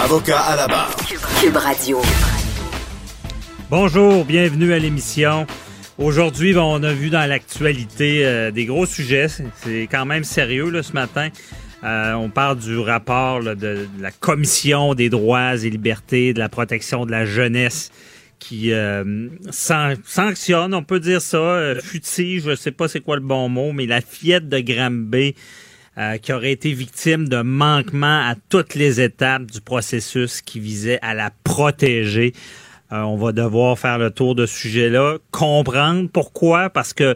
Avocat à la barre. Cube Radio. Bonjour, bienvenue à l'émission. Aujourd'hui, bon, on a vu dans l'actualité euh, des gros sujets. C'est quand même sérieux là, ce matin. Euh, on parle du rapport là, de, de la Commission des droits et libertés, de la protection de la jeunesse qui euh, san- sanctionne, on peut dire ça, euh, futige, je sais pas c'est quoi le bon mot, mais la fillette de Granby euh, qui aurait été victime de manquements à toutes les étapes du processus qui visait à la protéger. Euh, on va devoir faire le tour de ce sujet-là, comprendre pourquoi, parce que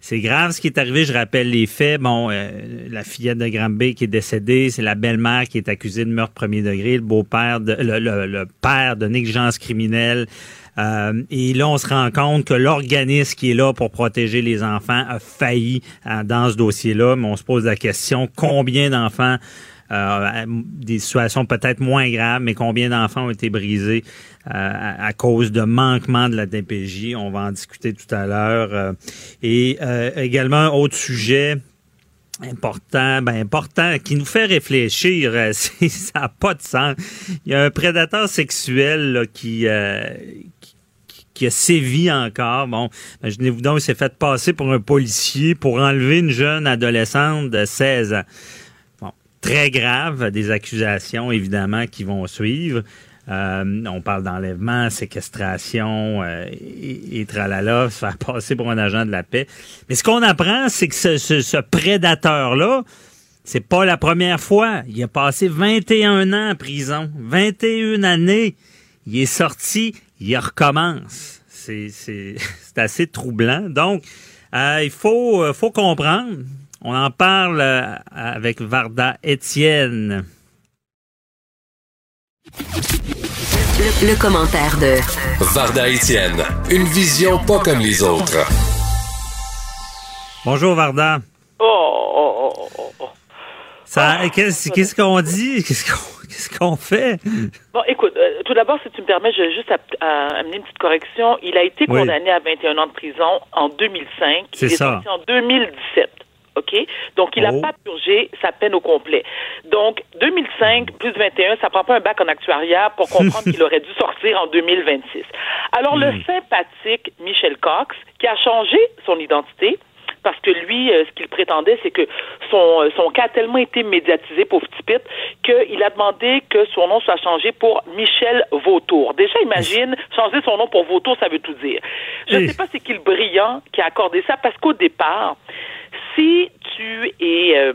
c'est grave ce qui est arrivé. Je rappelle les faits. Bon, euh, la fillette de Granby qui est décédée, c'est la belle-mère qui est accusée de meurtre premier degré, le beau-père, de, le père de négligence criminelle. Euh, et là, on se rend compte que l'organisme qui est là pour protéger les enfants a failli euh, dans ce dossier-là. Mais on se pose la question combien d'enfants euh, des situations peut-être moins graves, mais combien d'enfants ont été brisés euh, à, cause de manquement de la DPJ. On va en discuter tout à l'heure. Euh, et euh, également, un autre sujet important, ben important, qui nous fait réfléchir, ça n'a pas de sens. Il y a un prédateur sexuel là, qui, qui, a sévi encore. Bon, imaginez-vous donc, il s'est fait passer pour un policier pour enlever une jeune adolescente de 16 ans. Bon, très grave, des accusations évidemment qui vont suivre. Euh, on parle d'enlèvement, séquestration euh, et, tralala, se faire passer pour un agent de la paix. Mais ce qu'on apprend, c'est que ce, ce- ce prédateur-là, c'est pas la première fois. Il a passé 21 ans en prison. 21 années. Il est sorti, il recommence. C'est, c'est, c'est assez troublant. Donc, euh, il faut, euh, faut comprendre. On en parle euh, avec Varda Étienne. Le, le commentaire de Varda Étienne, une vision pas comme les autres. Bonjour Varda. Oh, oh, oh, oh, oh. Ça, qu'est-ce, qu'est-ce qu'on dit? Qu'est-ce qu'on, qu'est-ce qu'on fait? Bon, écoute, euh, tout d'abord, si tu me permets, je vais juste à- amener une petite correction. Il a été Oui. condamné à 21 ans de prison en 2005. C'est il est ça. sorti en 2017. OK? Donc, il n'a Oh. pas purgé sa peine au complet. Donc, 2005 plus 21, ça prend pas un bac en actuariat pour comprendre qu'il aurait dû sortir en 2026. Alors, le sympathique Michel Cox, qui a changé son identité, parce que lui, euh, ce qu'il prétendait, c'est que son, euh, son cas a tellement été médiatisé, pauvre petit qu'il a demandé que son nom soit changé pour Michel Vautour. Déjà, imagine, changer son nom pour Vautour, ça veut tout dire. Je ne Oui. sais pas c'est qui le brillant qui a accordé ça, parce qu'au départ, si tu es... euh,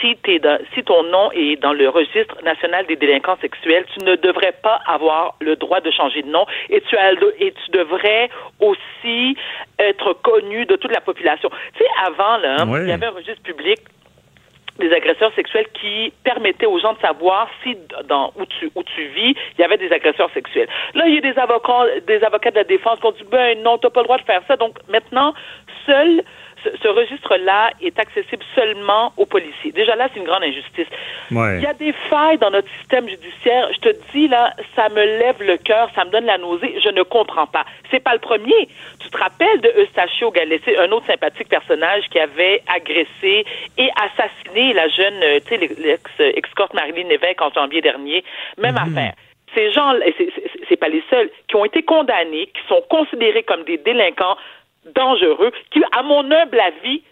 si, dans- si ton nom est dans le registre national des délinquants sexuels, tu ne devrais pas avoir le droit de changer de nom et tu, as, et tu devrais aussi être connu de toute la population. Tu sais, avant, là, il y avait un registre public des agresseurs sexuels qui permettait aux gens de savoir si dans où tu où tu vis, il y avait des agresseurs sexuels. Là, il y a des avocats des avocats de la défense qui ont dit ben non, tu pas le droit de faire ça. Donc maintenant, seul ce, ce registre-là est accessible seulement aux policiers. Déjà là, c'est une grande injustice. Ouais. Il y a des failles dans notre système judiciaire. Je te dis là, ça me lève le cœur, ça me donne la nausée. Je ne comprends pas. C'est pas le premier. Tu te rappelles de Eustachio Galessé, un autre sympathique personnage qui avait agressé et assassiné la jeune, euh, tu sais, l'ex-escorte Marilyn Lévesque en janvier dernier. Même affaire. Ces gens, c'est pas les seuls, qui ont été condamnés, qui sont considérés comme des délinquants dangereux, qui, à mon humble avis,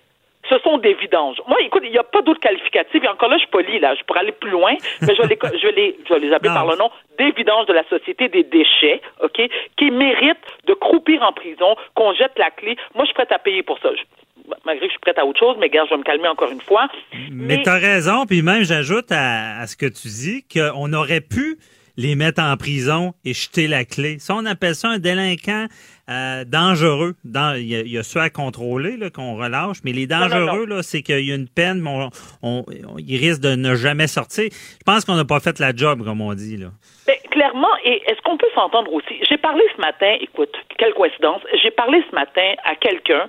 ce sont des vidanges. Moi, écoute, il n'y a pas d'autre qualificatif. Et encore là, je suis poli, là. Je pourrais aller plus loin, mais je vais les, je vais les, je vais les appeler Non. par le nom des vidanges de la société des déchets, OK, qui méritent de croupir en prison, qu'on jette la clé. Moi, je suis prête à payer pour ça. Je- malgré que je suis prête à autre chose, mais gars, je vais me calmer encore une fois. Mais, tu as raison, puis même j'ajoute à, à ce que tu dis qu'on aurait pu les mettre en prison et jeter la clé. Ça, on appelle ça un délinquant euh, dangereux. Dans, il, y a, il y a ceux à contrôler qu'on relâche, mais les dangereux, là, c'est qu'il y a une peine, mais on, on, il risque de ne jamais sortir. Je pense qu'on n'a pas fait la job, comme on dit. Là. Ben, clairement, et est-ce qu'on peut s'entendre aussi? J'ai parlé ce matin, écoute, quelle coïncidence, j'ai parlé ce matin à quelqu'un,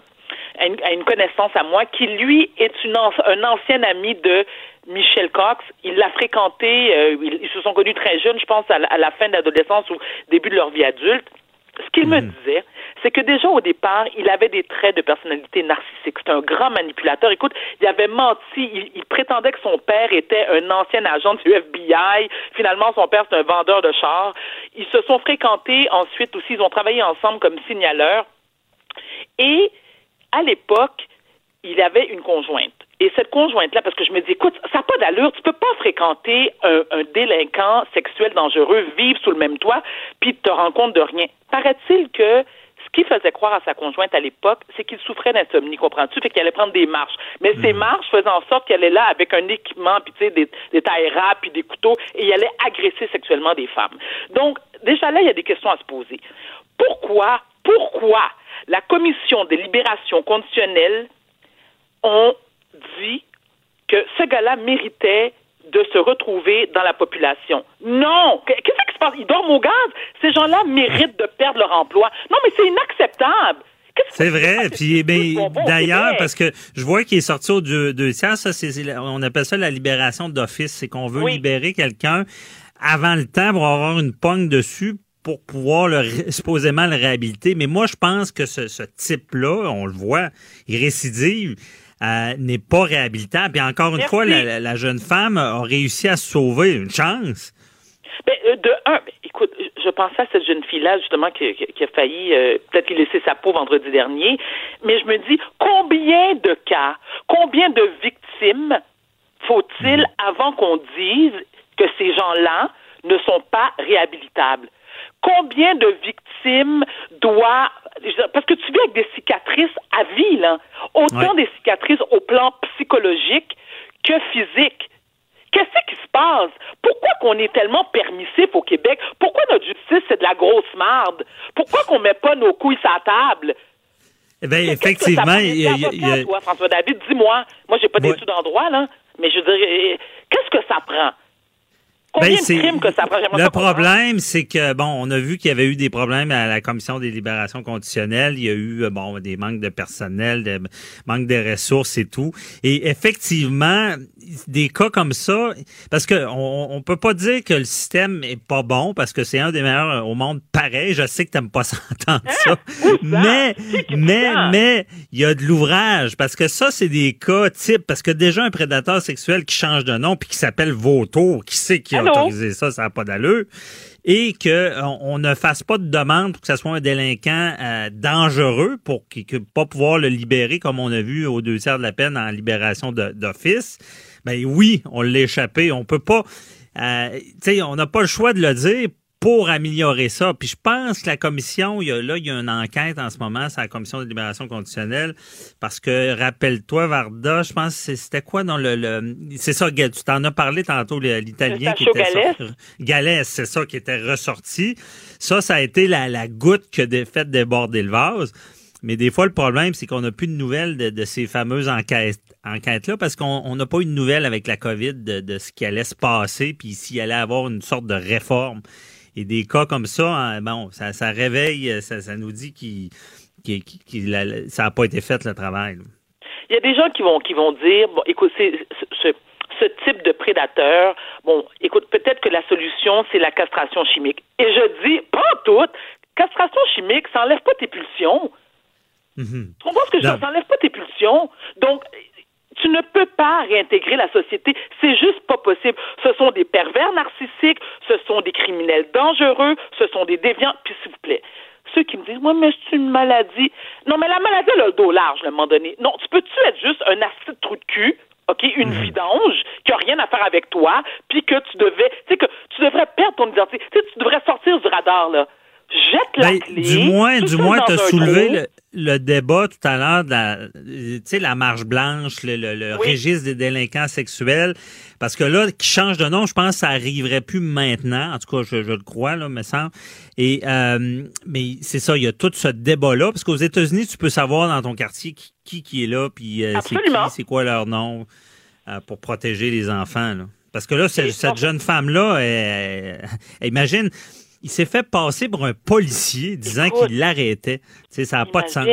à une, à une connaissance à moi, qui lui est une, un ancien ami de Michel Cox. Il l'a fréquenté, euh, ils, ils, se sont connus très jeunes, je pense, à la, à la fin de l'adolescence ou début de leur vie adulte. Ce qu'il me disait, c'est que déjà au départ, il avait des traits de personnalité narcissique. C'est un grand manipulateur. Écoute, il avait menti. Il, prétendait que son père était un ancien agent du FBI. Finalement, son père, c'est un vendeur de chars. Ils se sont fréquentés ensuite aussi. Ils ont travaillé ensemble comme signaleurs. Et à l'époque, il avait une conjointe. Et cette conjointe-là, parce que je me dis, écoute, ça n'a pas d'allure, tu peux pas fréquenter un, un, délinquant sexuel dangereux, vivre sous le même toit, puis te rendre compte de rien. Paraît-il que ce qui faisait croire à sa conjointe à l'époque, c'est qu'il souffrait d'insomnie, comprends-tu? Fait qu'il allait prendre des marches. Mais mmh. ces marches faisaient en sorte qu'elle est là avec un équipement, puis tu sais, des, des tailles puis des couteaux, et il allait agresser sexuellement des femmes. Donc, déjà là, il y a des questions à se poser. Pourquoi, pourquoi la commission des libérations conditionnelles ont dit que ce gars-là méritait de se retrouver dans la population. Non! Qu'est-ce qui se passe? Ils dorment au gaz? Ces gens-là méritent de perdre leur emploi. Non, mais c'est inacceptable! C'est vrai. Puis, ben, d'ailleurs, parce que je vois qu'il est sorti au deux, deux tiers, ça, c'est, on appelle ça la libération d'office. C'est qu'on veut oui. libérer quelqu'un avant le temps pour avoir une pogne dessus pour pouvoir le, supposément le réhabiliter. Mais moi, je pense que ce, ce type-là, on le voit, il récidive euh, n'est pas réhabilitable. Et encore une Merci. fois, la, la, jeune femme a réussi à se sauver. Une chance. Ben, euh, de un, ben, écoute, je pensais à cette jeune fille-là, justement, qui, a failli euh, peut-être lui laisser sa peau vendredi dernier, mais je me dis, combien de cas, combien de victimes faut-il mmh. avant qu'on dise que ces gens-là ne sont pas réhabilitables? Combien de victimes doit parce que tu vis avec des cicatrices à vie, là. Autant ouais. des cicatrices au plan psychologique que physique. Qu'est-ce qui se passe? Pourquoi qu'on est tellement permissif au Québec? Pourquoi notre justice, c'est de la grosse marde? Pourquoi qu'on met pas nos couilles la table? Eh bien, effectivement, il y a, il y a... Toi, François David, dis-moi. Moi, j'ai pas ouais. d'études en droit, là. Mais je veux dire, eh, qu'est-ce que ça prend? Ben, que ça? Le problème, c'est que bon, on a vu qu'il y avait eu des problèmes à la commission des libérations conditionnelles. Il y a eu bon des manques de personnel, des manques de ressources et tout. Et effectivement, des cas comme ça, parce que on, on peut pas dire que le système est pas bon, parce que c'est un des meilleurs au monde. Pareil, je sais que t'aimes pas s'entendre hein? ça, mais mais mais il y a de l'ouvrage parce que ça c'est des cas types parce que déjà un prédateur sexuel qui change de nom puis qui s'appelle Vautour, qui sait qui a autorisé ça, ça n'a pas d'allure et que on, on, ne fasse pas de demande pour que ce soit un délinquant euh, dangereux pour qu'il ne pas pouvoir le libérer comme on a vu aux deux tiers de la peine en libération d'office. Ben oui, on l'a échappé. On peut pas, euh, tu sais, on n'a pas le choix de le dire pour améliorer ça. Puis je pense que la commission, il y a, là, il y a une enquête en ce moment, c'est la commission de libération conditionnelle, parce que rappelle-toi, Varda, je pense que c'était quoi dans le, le c'est ça, tu t'en as parlé tantôt, l'italien qui était Galès, c'est ça, qui était ressorti. Ça, ça a été la, la goutte qui a fait déborder le vase. Mais des fois, le problème, c'est qu'on n'a plus de nouvelles de, de ces fameuses enquêtes, enquêtes-là parce qu'on n'a pas eu de nouvelles avec la COVID de, de ce qui allait se passer, puis s'il allait avoir une sorte de réforme. Et des cas comme ça, hein, bon, ça, ça réveille, ça, ça, nous dit qu'il, qu qu ça n'a pas été fait le travail. Là. Il y a des gens qui vont qui vont dire, bon, écoute, c'est, ce, ce type de prédateur, bon, écoute, peut-être que la solution, c'est la castration chimique. Et je dis, pas toute, castration chimique, ça n'enlève pas tes pulsions. Mm-hmm. Tu comprends ce que je veux dire? Ça n'enlève pas tes pulsions. Donc, tu ne peux pas réintégrer la société. C'est juste pas possible. Ce sont des pervers narcissiques, ce sont des criminels dangereux, ce sont des déviants. Puis s'il vous plaît, ceux qui me disent, moi, mais c'est une maladie. Non, mais la maladie, elle a le dos large, à un moment donné. Non, tu peux-tu être juste un acide trou de cul, OK, une mmh. vidange qui a rien à faire avec toi, puis que tu devais, tu sais, que tu devrais perdre ton identité. Tu sais, tu devrais sortir du radar, là. Jette la ben, clé. Du moins, du moins, t'as soulevé le le débat tout à l'heure de la, tu sais, la marche blanche, le, le, le registre des délinquants sexuels, parce que là, qui change de nom, je pense que ça arriverait plus maintenant. En tout cas, je, je le crois, là, me semble. Et euh, mais c'est ça, il y a tout ce débat-là, parce qu'aux États-Unis, tu peux savoir dans ton quartier qui qui, est là, puis euh, c'est qui, c'est quoi leur nom euh, pour protéger les enfants. Là. Parce que là, cette jeune femme-là, imagine, il s'est fait passer pour un policier disant qu'il l'arrêtait. Tu sais, ça n'a pas de sens.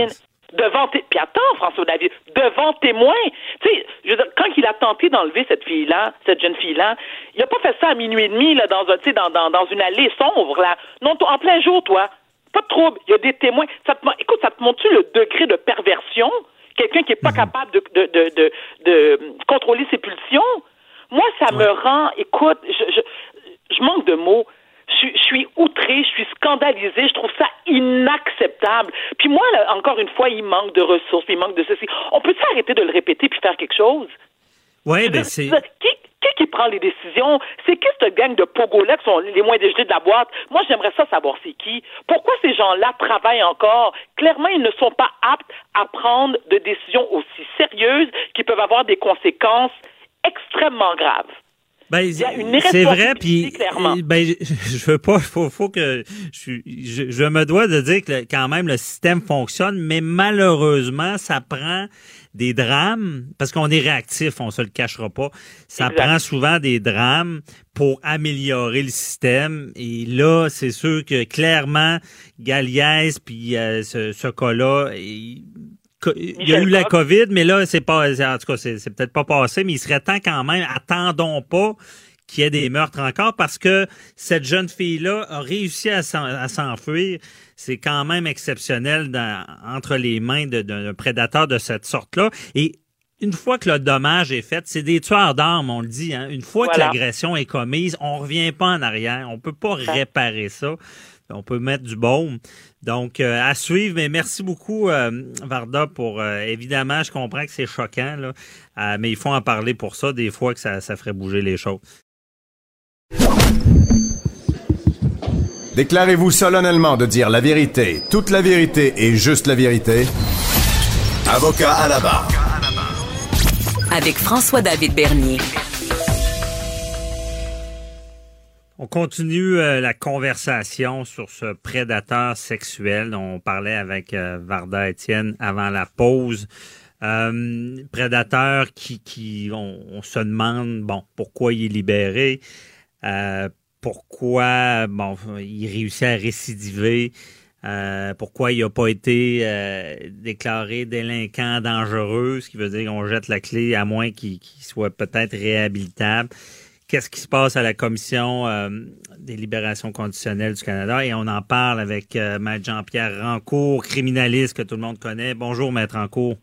Devant. Puis attends, François David, devant témoin. Tu sais, je veux dire, quand il a tenté d'enlever cette fille-là, cette jeune fille-là, il n'a pas fait ça à minuit et demi, là, dans, un, dans, dans, dans une allée sombre, là. Non, en plein jour, toi. Pas de trouble. Il y a des témoins. Ça te... Écoute, ça te montre-tu le degré de perversion? Quelqu'un qui n'est pas mhm. capable de, de, de, de, de contrôler ses pulsions? Moi, ça me rend, écoute, je, je, je manque de mots. Je, je, suis outrée, je suis scandalisée, je trouve ça inacceptable. Puis moi, là, encore une fois, il manque de ressources, il manque de ceci. On peut s'arrêter de le répéter puis faire quelque chose? Oui, ben c'est... Qui, qui, qui prend les décisions? C'est qui cette gang de pogo-là qui sont les moins dégelés de la boîte? Moi, j'aimerais ça savoir c'est qui. Pourquoi ces gens-là travaillent encore? Clairement, ils ne sont pas aptes à prendre de décisions aussi sérieuses qui peuvent avoir des conséquences extrêmement grave. Ben, c'est vrai, puis ben, je veux pas, faut, faut que je, je, je, me dois de dire que quand même le système fonctionne, mais malheureusement, ça prend des drames parce qu'on est réactif, on se le cachera pas. Ça prend souvent des drames pour améliorer le système. Et là, c'est sûr que clairement, Galiès puis euh, ce, ce cas-là, il y a eu la COVID, mais là, c'est pas, en tout cas, c'est peut-être pas passé, mais il serait temps quand même, attendons pas qu'il y ait des meurtres encore parce que cette jeune fille-là a réussi à s'enfuir. C'est quand même exceptionnel dans, entre les mains d'un prédateur de cette sorte-là. Et une fois que le dommage est fait, c'est des tueurs d'armes, on le dit. Hein? Une fois que l'agression est commise, on revient pas en arrière. On peut pas réparer ça on peut mettre du baume. Donc, euh, à suivre, mais merci beaucoup, euh, Varda, pour euh, évidemment, je comprends que c'est choquant, là, mais il faut en parler pour ça, des fois que ça, ça ferait bouger les choses. Déclarez-vous solennellement de dire la vérité, toute la vérité et juste la vérité. Avocat à la barre. Avec François-David Bernier. On continue euh, la conversation sur ce prédateur sexuel dont on parlait avec euh, Varda Étienne avant la pause. Euh, prédateur qui, qui on, se demande bon pourquoi il est libéré, pourquoi bon il réussit à récidiver, pourquoi il n'a pas été déclaré délinquant dangereux, ce qui veut dire qu'on jette la clé à moins qu'il soit peut-être réhabilitable qu'est-ce qui se passe à la Commission euh, des libérations conditionnelles du Canada? Et on en parle avec euh, Maître Jean-Pierre Rancourt, criminaliste que tout le monde connaît. Bonjour, Maître Rancourt.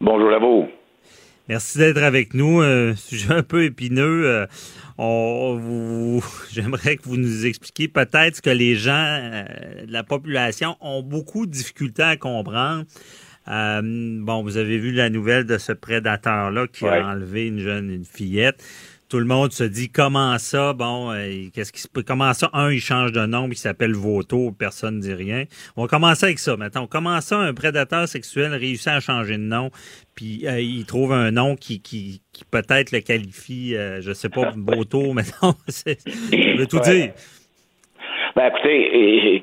Bonjour à vous. Merci d'être avec nous. Euh, sujet un peu épineux. On, j'aimerais que vous nous expliquiez peut-être ce que les gens de la population ont beaucoup de difficultés à comprendre. bon, vous avez vu la nouvelle de ce prédateur-là qui a enlevé une jeune, une fillette tout le monde se dit comment ça, bon, euh, qu'est-ce qui se comment ça, un, il change de nom, il s'appelle Voto, personne ne dit rien. On va commencer avec ça. Maintenant, on commence ça, un prédateur sexuel réussit à changer de nom, puis euh, il trouve un nom qui, qui, qui peut-être le qualifie, euh, je sais pas, Voto, maintenant, c'est, veut tout dire. Ben écoutez,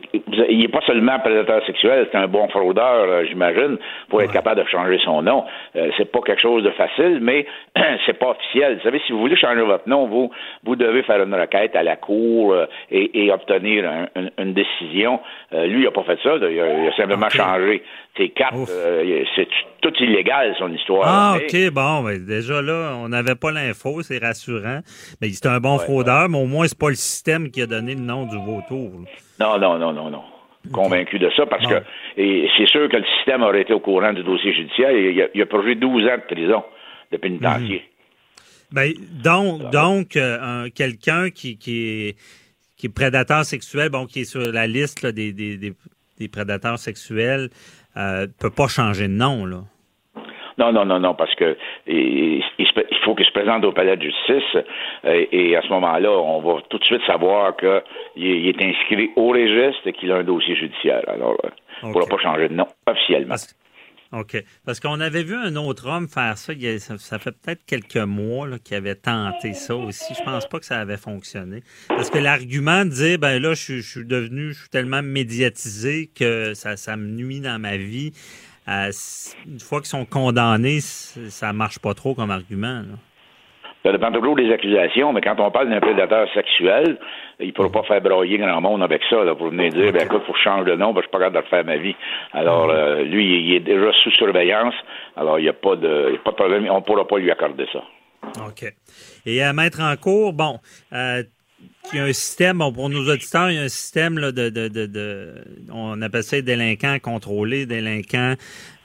il n'est pas seulement prédateur sexuel, c'est un bon fraudeur, euh, j'imagine, pour être capable de changer son nom. Euh, c'est pas quelque chose de facile, mais c'est pas officiel. Vous savez, si vous voulez changer votre nom, vous vous devez faire une requête à la cour euh, et, obtenir une décision. lui, il n'a pas fait ça. Il a, simplement changé cartes. c'est tout illégal, son histoire. Ah, OK, bon, ben, déjà là, on n'avait pas l'info, c'est rassurant. Mais c'est un bon fraudeur, mais au moins, c'est pas le système qui a donné le nom du vautour. Non, non, non, non, non. Convaincu de ça, parce que c'est sûr que le système aurait été au courant du dossier judiciaire. Il a, il a purgé 12 ans de prison de pénitencier. Ben, donc, donc euh, quelqu'un qui, qui, est, qui est prédateur sexuel, bon, qui est sur la liste des, des, des, prédateurs sexuels, ne euh, peut pas changer de nom, là. Non, non, non, non, parce que il, faut qu'il se présente au palais de justice euh, et, à ce moment-là, on va tout de suite savoir qu'il est inscrit au registre et qu'il a un dossier judiciaire. Alors, euh, on ne pourra pas changer de nom officiellement. OK. Parce qu'on avait vu un autre homme faire ça. ça, fait peut-être quelques mois qu'il avait tenté ça aussi. Je pense pas que ça avait fonctionné. Parce que l'argument de dire, ben là, je, suis devenu, tellement médiatisé que ça, ça me nuit dans ma vie. Euh, une fois qu'ils sont condamnés, ça marche pas trop comme argument. Ça dépend toujours des accusations, mais quand on parle d'un prédateur sexuel, il ne pourra pas faire broyer grand monde avec ça, là, pour venir dire, ben écoute, faut que je change de nom, ben, je suis pas capable de refaire ma vie. Alors, euh, lui, il est déjà sous surveillance, alors il n'y a, pas de, a pas de problème, on ne pourra pas lui accorder ça. OK. Et à mettre en cours, bon, euh, il y a un système, bon, pour nos auditeurs, il y a un système là, de, de, de, on appelle ça délinquants contrôlés, délinquants,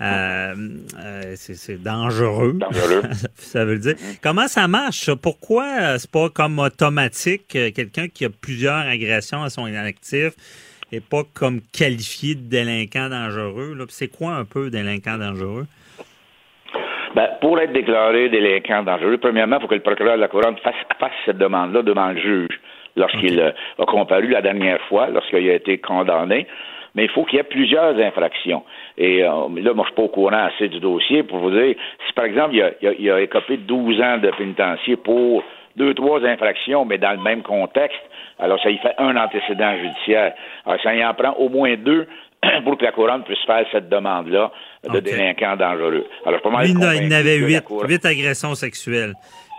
euh, euh, c'est dangereux. Dangereux. ça veut dire. Comment ça marche? Pourquoi euh, c'est pas comme automatique quelqu'un qui a plusieurs agressions à son inactif et pas comme qualifié de délinquant dangereux? C'est quoi un peu délinquant dangereux? Ben, pour être déclaré délinquant dangereux, premièrement, il faut que le procureur de la Couronne fasse, fasse cette demande-là devant le juge lorsqu'il euh, a comparu la dernière fois, lorsqu'il a été condamné. Mais il faut qu'il y ait plusieurs infractions. Et euh, là, moi, je suis pas au courant assez du dossier pour vous dire, si par exemple, il a, il a, écopé 12 ans de pénitencier pour deux, trois infractions, mais dans le même contexte, alors ça y fait un antécédent judiciaire. Alors, ça y en prend au moins deux pour que la couronne puisse faire cette demande-là de délinquants dangereux. Alors, pas mal il, il avait huit, huit agressions sexuelles.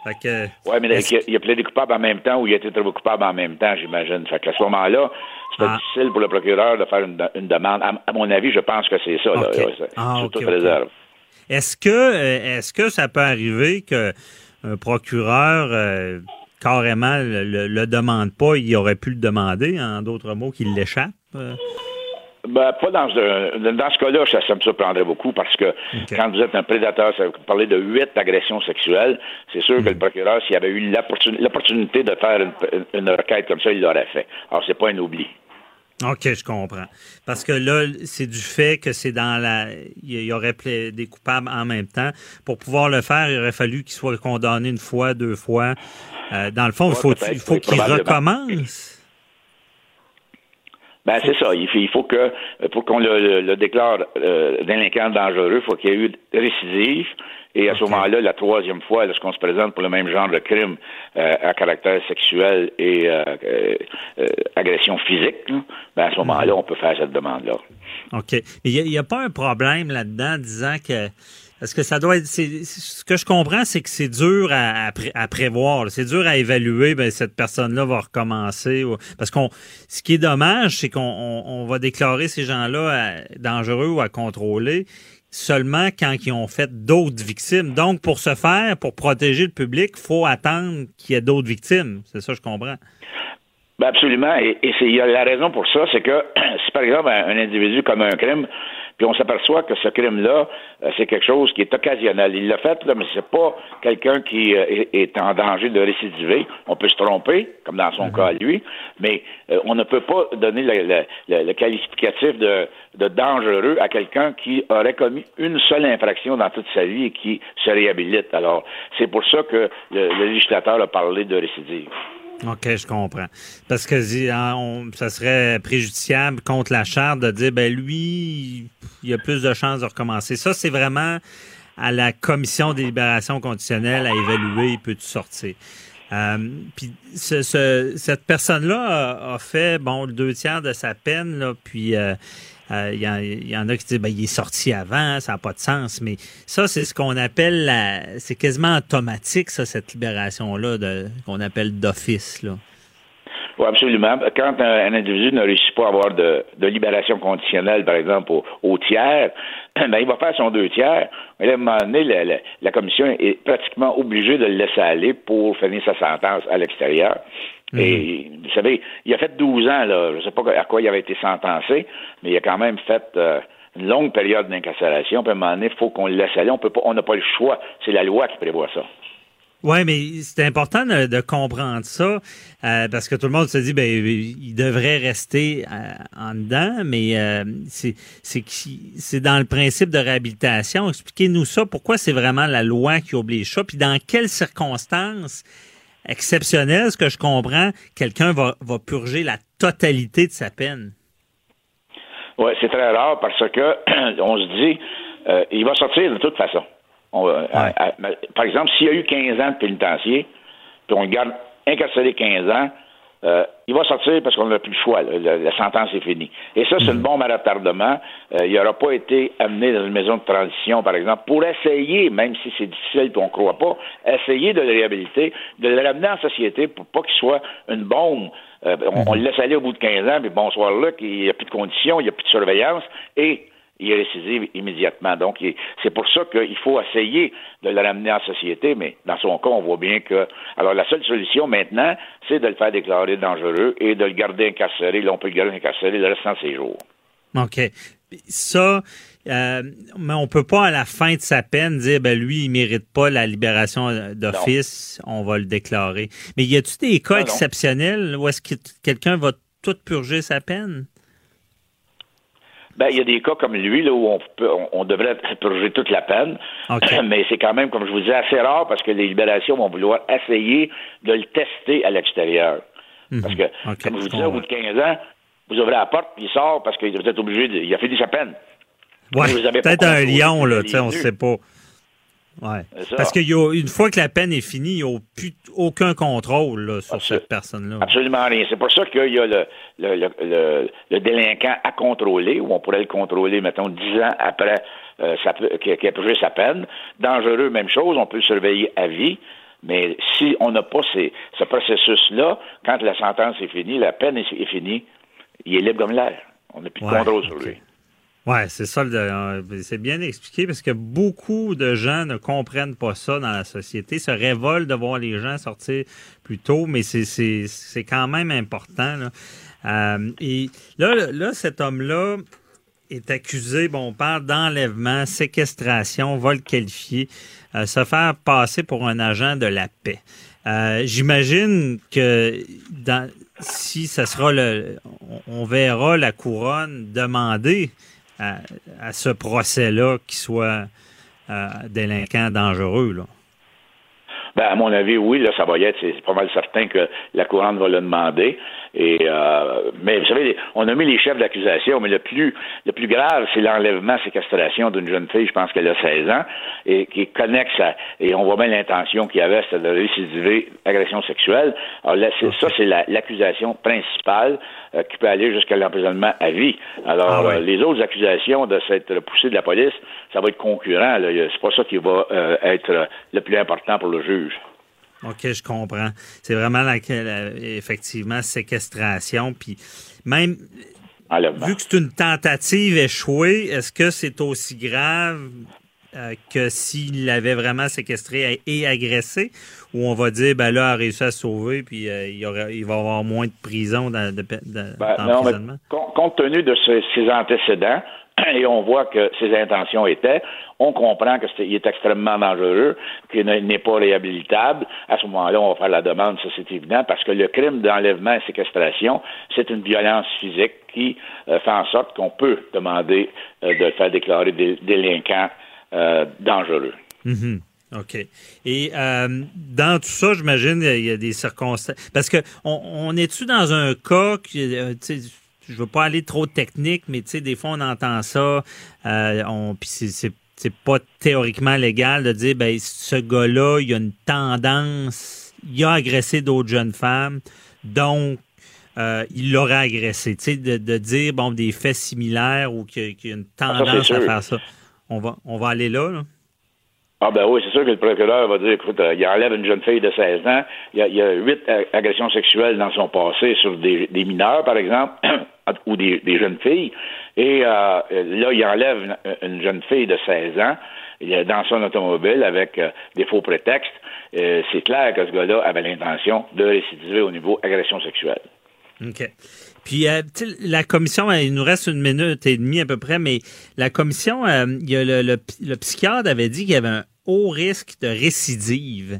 Oui, mais il, a, plaidé coupable en même temps ou il a été trouvé coupable en même temps, j'imagine. Fait qu'à ce moment-là, c'est ah. difficile pour le procureur de faire une, demande. À, mon avis, je pense que c'est ça. Ah, toute réserve. Est-ce que, euh, est-ce que ça peut arriver qu'un procureur euh, carrément le, le, demande pas, il aurait pu le demander, en d'autres mots, qu'il l'échappe? Euh? Ben, pas dans, dans ce cas-là, ça, me surprendrait beaucoup parce que quand vous êtes un prédateur, ça, vous parlez de huit agressions sexuelles, c'est sûr que le mhm. procureur, s'il avait eu l'opportunité de faire une, requête comme ça, il l'aurait fait. Alors, c'est pas un oubli. OK, je comprends. Parce que là, c'est du fait que c'est dans la. Il y aurait des coupables en même temps. Pour pouvoir le faire, il aurait fallu qu'il soit condamné une fois, deux fois. Euh, dans le fond, faut, il faut qu'il recommence. Ben c'est ça. Il faut, que pour qu'on le, déclare euh, délinquant dangereux, il faut qu'il y ait eu récidive. Et à ce moment-là, la troisième fois, lorsqu'on se présente pour le même genre de crime euh, à caractère sexuel et euh, agression physique, ben à ce moment-là, on peut faire cette demande-là. OK. Il n'y a, a, pas un problème là-dedans disant que est-ce que ça doit être. Ce que je comprends, c'est que c'est dur à, prévoir. C'est dur à évaluer. Ben, cette personne-là va recommencer. Parce qu'on. Ce qui est dommage, c'est qu'on va déclarer ces gens-là dangereux ou à contrôler seulement quand ils ont fait d'autres victimes. Donc, pour ce faire, pour protéger le public, faut attendre qu'il y ait d'autres victimes. C'est ça, je comprends. Ben absolument. Et, la raison pour ça, c'est que si par exemple un individu commet un crime, puis on s'aperçoit que ce crime-là, euh, c'est quelque chose qui est occasionnel. Il l'a fait, là, mais c'est pas quelqu'un qui euh, est, en danger de récidiver. On peut se tromper, comme dans son mhm. cas à lui, mais euh, on ne peut pas donner le, qualificatif de, dangereux à quelqu'un qui aurait commis une seule infraction dans toute sa vie et qui se réhabilite. Alors, c'est pour ça que le législateur a parlé de récidive. OK, je comprends. Parce que hein, ça serait préjudiciable contre la charte de dire, ben lui, il a plus de chances de recommencer. Ça, c'est vraiment à la commission des libérations conditionnelles à évaluer, il peut tu sortir. Euh, puis cette personne-là a, fait bon le deux tiers de sa peine, là, puis euh, il euh, y, en a qui disent ben, il est sorti avant, ça n'a pas de sens. Mais ça, c'est ce qu'on appelle. C'est quasiment automatique, ça, cette libération-là, qu'on appelle d'office. Oui, absolument. Quand un, individu ne réussit pas à avoir de, libération conditionnelle, par exemple, au, tiers, ben, il va faire son deux tiers. À un moment donné, la, commission est pratiquement obligée de le laisser aller pour finir sa sentence à l'extérieur. Et mhm. vous savez, il a fait 12 ans, là, je ne sais pas à quoi il avait été sentencé, mais il a quand même fait euh, une longue période d'incarcération. Puis à un moment donné, il faut qu'on le laisse aller. On peut pas, on n'a pas le choix. C'est la loi qui prévoit ça. Oui, mais c'est important de, comprendre ça euh, parce que tout le monde se dit ben il devrait rester euh, en dedans, mais euh, c'est c'est dans le principe de réhabilitation. Expliquez-nous ça. Pourquoi c'est vraiment la loi qui oblige ça? Puis dans quelles circonstances exceptionnelles, ce que je comprends, quelqu'un va, va purger la totalité de sa peine Oui, c'est très rare parce que on se dit il va sortir de toute façon. Euh, par exemple, s'il y a eu 15 ans de pénitencier, puis on le garde incarcéré 15 ans, euh, il va sortir parce qu'on n'a plus le choix. La, sentence est finie. Et ça, c'est une bombe à retardement. Euh, il n'aura pas été amené dans une maison de transition, par exemple, pour essayer, même si c'est difficile et on ne croit pas, essayer de le réhabiliter, de le ramener en société pour pas qu'il soit une bombe. on, on, le laisse aller au bout de 15 ans, mais bonsoir là, il n'y a plus de conditions, il n'y a plus de surveillance, et il est récidive immédiatement. Donc, c'est pour ça qu'il faut essayer de le ramener en société, mais dans son cas, on voit bien que. Alors, la seule solution maintenant, c'est de le faire déclarer dangereux et de le garder incarcéré. Là, on peut le garder incarcéré le restant de ses jours. OK. Ça, euh, mais on peut pas à la fin de sa peine dire ben lui il mérite pas la libération d'office, on va le déclarer. Mais y a-t-il des cas exceptionnels où est-ce que quelqu'un va tout purger sa peine? Ben, il y a des cas comme lui là, où on, peut, on, devrait purger toute la peine, mais c'est quand même, comme je vous disais, assez rare parce que les libérations vont vouloir essayer de le tester à l'extérieur. Mhm. Parce que, comme je vous disais, au bout de 15 ans, vous ouvrez la porte, puis il sort parce qu'il vous êtes obligé de, il a fini sa peine. Ouais, peut-être un lion, là, tu sais, on ne sait pas. Ouais. Parce qu'une fois que la peine est finie, il n'y a plus aucun contrôle sur cette personne-là. Absolument rien. C'est pour ça qu'il y a le, le, le, délinquant à contrôler, ou on pourrait le contrôler, mettons, dix ans après euh, qu'il a purgé sa peine. Dangereux, même chose, on peut le surveiller à vie. Mais si on n'a pas ce processus-là, quand la sentence est finie, la peine est, finie, il est libre comme l'air. On n'a plus de contrôle sur lui. Oui, c'est ça. Euh, c'est bien expliqué parce que beaucoup de gens ne comprennent pas ça dans la société, se révoltent de voir les gens sortir plus tôt, mais c'est quand même important. Euh, et là, là, cet homme-là est accusé, bon, on parle d'enlèvement, séquestration, vol qualifié, euh, se faire passer pour un agent de la paix. J'imagine que dans, si ça sera le, on verra la couronne demander à, ce procès-là qui soit euh, délinquant dangereux. Là. Ben, à mon avis, oui, là, ça va y être. C'est pas mal certain que la couronne va le demander. Et euh, mais vous savez, on a mis les chefs d'accusation, mais le plus le plus grave, c'est l'enlèvement, séquestration d'une jeune fille, je pense qu'elle a 16 ans, et qui est connexe à, et on voit bien l'intention qu'il y avait, c'était de récidiver agression sexuelle. Alors là, ça, c'est l'accusation principale euh, qui peut aller jusqu'à l'emprisonnement à vie. Alors, ah euh, les autres accusations de s'être poussé de la police, ça va être concurrent. C'est pas ça qui va euh, être le plus important pour le juge. OK, je comprends. C'est vraiment la, effectivement séquestration. Puis même vu que c'est une tentative échouée, est-ce que c'est aussi grave euh, que s'il l'avait vraiment séquestré et agressé, ou on va dire ben là, il a réussi à sauver, puis euh, il, il, va avoir moins de prison dans, de, ben, compte tenu de ses antécédents, et on voit que ses intentions étaient, on comprend qu'il est, extrêmement dangereux, qu'il n'est pas réhabilitable. À ce moment-là, on va faire la demande, ça c'est évident, parce que le crime d'enlèvement et séquestration, c'est une violence physique qui euh, fait en sorte qu'on peut demander euh, de faire déclarer des délinquants euh, dangereux. Mm-hmm. OK. Et dans tout ça, j'imagine, il y a des circonstances. Parce que on, est-tu dans un cas qui, je veux pas aller trop technique, mais tu sais, des fois, on entend ça, euh, on, puis c'est, c'est pas théoriquement légal de dire, ben, ce gars-là, il a une tendance, il a agressé d'autres jeunes femmes, donc, euh, il l'aurait agressé. Tu sais, de, de, dire, bon, des faits similaires ou qu'il y a une ah, tendance à faire ça. On va, on va aller là, là. Ah ben oui, c'est sûr que le procureur va dire, écoute, euh, il enlève une jeune fille de 16 ans, il y a, huit agressions sexuelles dans son passé sur des, mineurs, par exemple, ou des, jeunes filles. Et euh, là, il enlève une, jeune fille de 16 ans dans son automobile avec euh, des faux prétextes. Euh, c'est clair que ce gars-là avait l'intention de récidiver au niveau agression sexuelle. OK. Puis, la commission, il nous reste une minute et demie à peu près, mais la commission, il y a le, le, psychiatre avait dit qu'il y avait haut risque de récidive.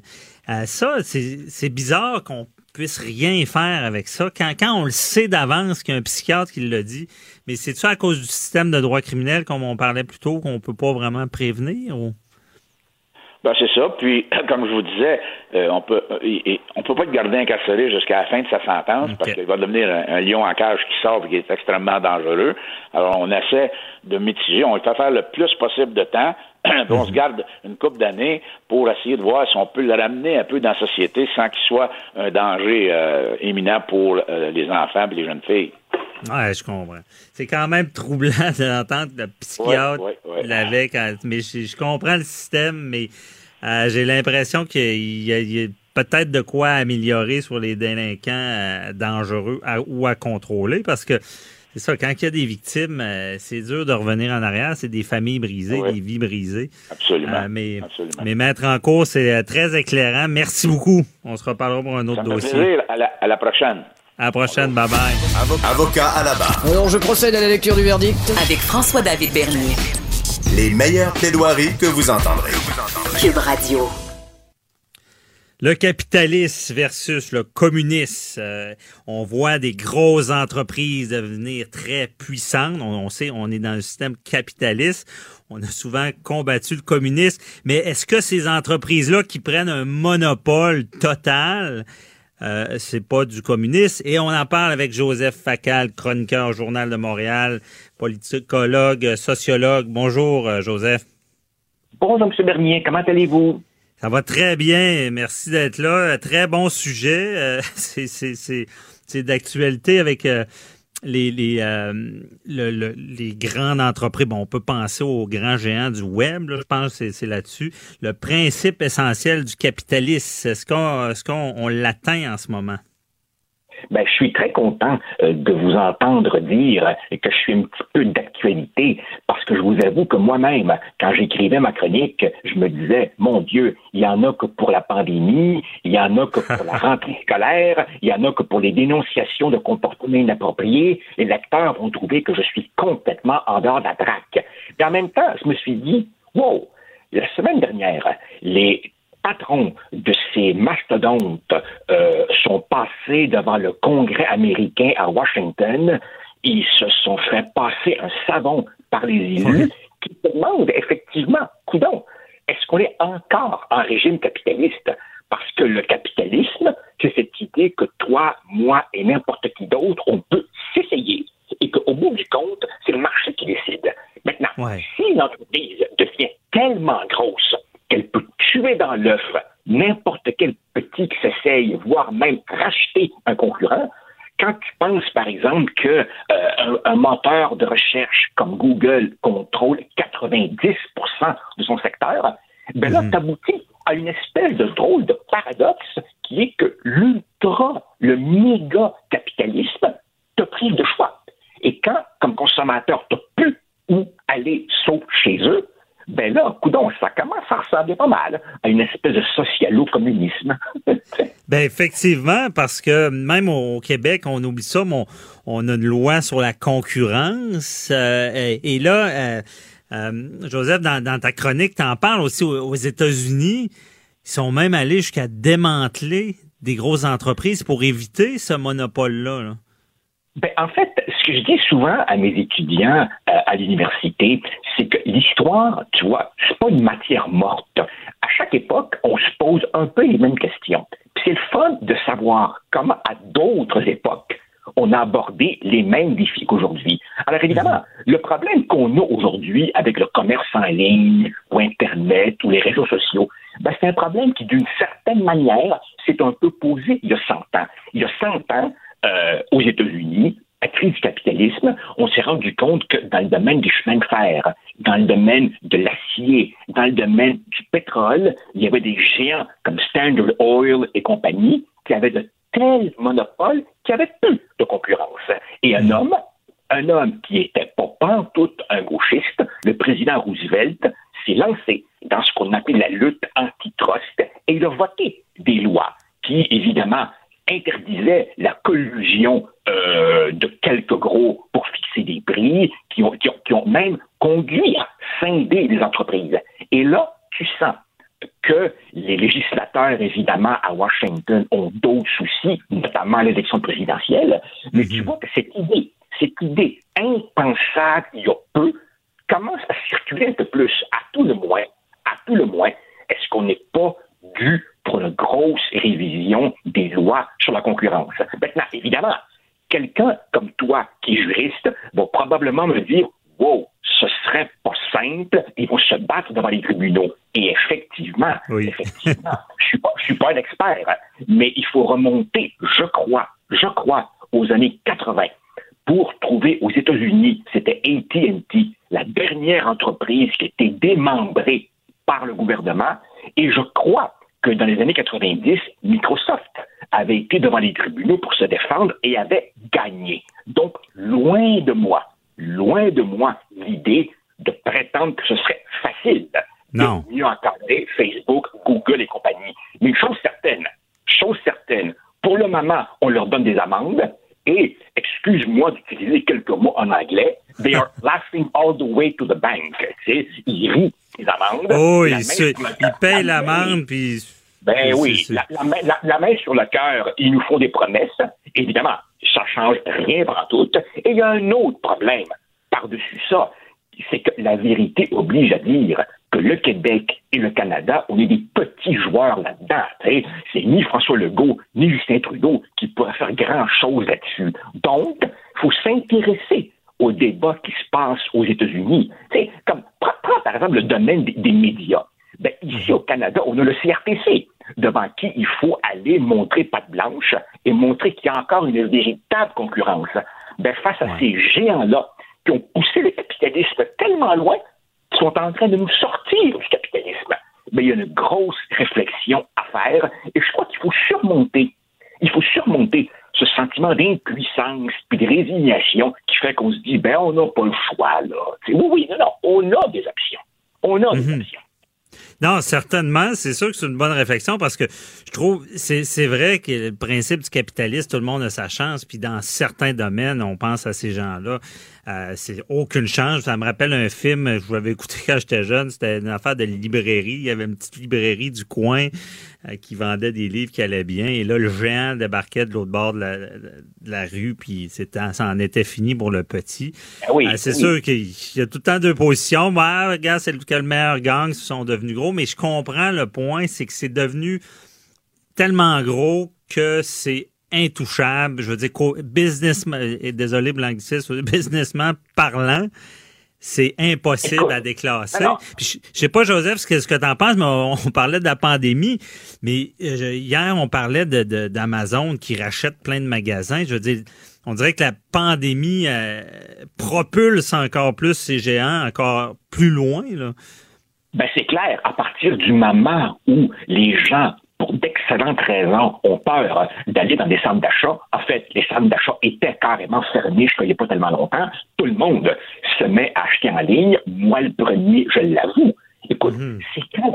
Euh, ça, c'est bizarre qu'on puisse rien faire avec ça. Quand, quand on le sait d'avance qu'il y a un psychiatre qui l'a dit, mais c'est ça à cause du système de droit criminel, comme on parlait plus tôt, qu'on peut pas vraiment prévenir? Ou? Ben, c'est ça. Puis, comme je vous disais, euh, on peut euh, on peut pas être gardé incarcéré jusqu'à la fin de sa sentence parce qu'il va devenir un, lion en cage qui sort et qui est extrêmement dangereux. Alors, on essaie de mitiger. On va faire le plus possible de temps. On se mhm. garde une couple d'années pour essayer de voir si on peut le ramener un peu dans la société sans qu'il soit un danger euh, imminent pour les enfants et les jeunes filles. Ouais, je comprends. C'est quand même troublant d'entendre le psychiatre l'avait mais je, comprends le système, mais euh, j'ai l'impression qu'il y a, peut-être de quoi améliorer sur les délinquants euh, dangereux ou à contrôler parce que c'est ça, quand il y a des victimes, euh, c'est dur de revenir en arrière. C'est des familles brisées, des vies brisées. Absolument. mais, mais mettre en cause, c'est très éclairant. Merci beaucoup. On se reparlera pour un autre dossier. À la, à la prochaine. À la prochaine. Bye bye. Avocat à la barre. Alors, je procède à la lecture du verdict. Avec François-David Bernier. Les meilleures plaidoiries que vous entendrez. Cube Radio. Le capitalisme versus le communisme. Euh, on voit des grosses entreprises devenir très puissantes. On, sait, on est dans un système capitaliste. On a souvent combattu le communisme. Mais est-ce que ces entreprises-là qui prennent un monopole total, euh, c'est pas du communisme? Et on en parle avec Joseph Facal, chroniqueur au Journal de Montréal, politicologue, sociologue. Bonjour, euh, Joseph. Bonjour, M. Bernier. Comment allez-vous? Ça va très bien. Merci d'être là. Très bon sujet. Euh, c'est d'actualité avec les, les, euh, les grandes entreprises, bon, on peut penser aux grands géants du web, je pense que c'est là-dessus. Le principe essentiel du capitalisme, est-ce qu'on est qu'on l'atteint en ce moment? Ben, je suis très content euh, de vous entendre dire que je suis un petit peu d'actualité parce que je vous avoue que moi-même, quand j'écrivais ma chronique, je me disais, mon Dieu, il y en a que pour la pandémie, il y en a que pour la rentrée scolaire, il y en a que pour les dénonciations de comportements inappropriés. Les lecteurs vont trouver que je suis complètement en dehors de la traque. Mais en même temps, je me suis dit, wow, la semaine dernière, les patrons de ces mastodontes euh, sont passés devant le Congrès américain à Washington. Ils se sont fait passer un savon par les élus qui demandent effectivement, coudon, est-ce qu'on est encore en régime capitaliste? Parce que le capitalisme, c'est cette idée que toi, moi et n'importe qui d'autre, on peut s'essayer et qu'au bout du compte, c'est le marché qui décide. Maintenant, si une entreprise devient tellement grosse dans l'œuf n'importe quel petit qui s'essaye, voire même racheter un concurrent, quand tu penses, par exemple, que euh, un, moteur de recherche comme Google contrôle 90% de son secteur, ben là, mhm. tu aboutis à une espèce de drôle de paradoxe qui est que l'ultra, le méga capitalisme te prive de choix. Et quand, comme consommateur, tu plus où aller sauf chez eux, ben là, coudon, ça commence à ressembler pas mal à une espèce de socialo-communisme. ben effectivement, parce que même au Québec, on oublie ça, mais on, a une loi sur la concurrence. Euh, et, là, euh, euh, Joseph, dans, ta chronique, tu en parles aussi aux, États-Unis. Ils sont même allés jusqu'à démanteler des grosses entreprises pour éviter ce monopole-là. là ben, en fait, ce que je dis souvent à mes étudiants euh, à l'université, c'est que l'histoire, tu vois, c'est pas une matière morte. À chaque époque, on se pose un peu les mêmes questions. c'est le fun de savoir comment, à d'autres époques, on a abordé les mêmes défis qu'aujourd'hui. Alors évidemment, le problème qu'on a aujourd'hui avec le commerce en ligne, ou Internet, ou les réseaux sociaux, ben, c'est un problème qui, d'une certaine manière, s'est un peu posé il y a 100 ans. Il y a 100 ans, euh, aux États-Unis, la crise du capitalisme, on s'est rendu compte que dans le domaine des chemins de fer, dans le domaine de l'acier, dans le domaine du pétrole, il y avait des géants comme Standard Oil et compagnie qui avaient de tels monopoles qui avaient peu de concurrence. Et un homme, un homme qui était pas tout un gauchiste, le président Roosevelt, s'est lancé dans ce qu'on appelle la lutte antitrust et il a voté des lois qui, évidemment, interdisait la collusion euh, de quelques gros pour fixer des prix, qui ont, qui ont, même conduit à scinder des entreprises. Et là, tu sens que les législateurs, évidemment, à Washington ont d'autres soucis, notamment l'élection présidentielle. Mais tu vois que cette idée, cette idée impensable il y a peu, commence à circuler un peu plus. À tout le moins, à tout le moins, est-ce qu'on n'est pas dû pour une grosse révision des lois sur la concurrence? Maintenant, évidemment, quelqu'un comme toi qui est juriste va probablement me dire Wow, ce serait pas simple, ils vont se battre devant les tribunaux. Et effectivement, effectivement, je suis pas, je suis pas un expert, mais il faut remonter, je crois, je crois, aux années 80 pour trouver aux États-Unis, c'était AT&T, la dernière entreprise qui était démembrée par le gouvernement. Et je crois que dans les années 90, Microsoft avait été devant les tribunaux pour se défendre et avait gagné. Donc, loin de moi, loin de moi l'idée de prétendre que ce serait facile non. de mieux encadrer Facebook, Google et compagnie. Mais une chose certaine, chose certaine, pour le moment, on leur donne des amendes et, excuse-moi d'utiliser quelques mots en anglais, they are laughing all the way to the bank. Ils rient des amendes. Oh, ils, payent l'amende, puis... Ben oui, la, la, main sur le cœur, ils nous font des promesses. Évidemment, ça change rien par tout. Et il y a un autre problème par-dessus ça, c'est que la vérité oblige à dire que le Québec et le Canada, on est des petits joueurs là-dedans. C'est ni François Legault, ni Justin Trudeau qui pourraient faire grand-chose là-dessus. Donc, il faut s'intéresser au débat qui se passe aux États-Unis. Comme, prends, par exemple le domaine des, médias. Ben, ici au Canada, on a le CRTC, devant qui il faut aller montrer patte blanche et montrer qu'il y a encore une véritable concurrence. Ben, face à ces géants-là qui ont poussé le capitalisme tellement loin qu'ils sont en train de nous sortir du capitalisme, ben, il y a une grosse réflexion à faire et je crois qu'il faut surmonter, il faut surmonter ce sentiment d'impuissance puis de résignation qui fait qu'on se dit, ben, on n'a pas le choix, là. oui, oui, non, non, on a des options. On a des mhm. options. Non, certainement. C'est sûr que c'est une bonne réflexion parce que je trouve, c'est vrai que le principe du capitalisme, tout le monde a sa chance. Puis dans certains domaines, on pense à ces gens-là. Euh, c'est aucune chance. Ça me rappelle un film, je l'avais écouté quand j'étais jeune, c'était une affaire de librairie. Il y avait une petite librairie du coin euh, qui vendait des livres qui allaient bien. Et là, le géant débarquait de l'autre bord de la, rue, puis ça en était fini pour le petit. Ah oui, euh, c'est sûr qu'il y a tout le temps deux positions. Bah, regarde, c'est le meilleur gang, ils sont devenus gros. Mais je comprends le point, c'est que c'est devenu tellement gros que c'est intouchable. Je veux dire, businessman, désolé l'anglicisme, businessman parlant, c'est impossible à déclasser. je, sais pas, Joseph, ce que, ce que tu en penses, mais on, parlait de la pandémie. Mais euh, hier, on parlait d'Amazon de, qui rachète plein de magasins. Je veux dire, on dirait que la pandémie euh, propulse encore plus ces géants encore plus loin. Là. Ben c'est clair, à partir du moment où les gens pour d'excellentes raisons, ont peur d'aller dans des centres d'achat. En fait, les centres d'achat étaient carrément fermés, je ne connais pas tellement longtemps. Tout le monde se met à acheter en ligne. Moi, le premier, je l'avoue. Écoute, mhm. c'est quand,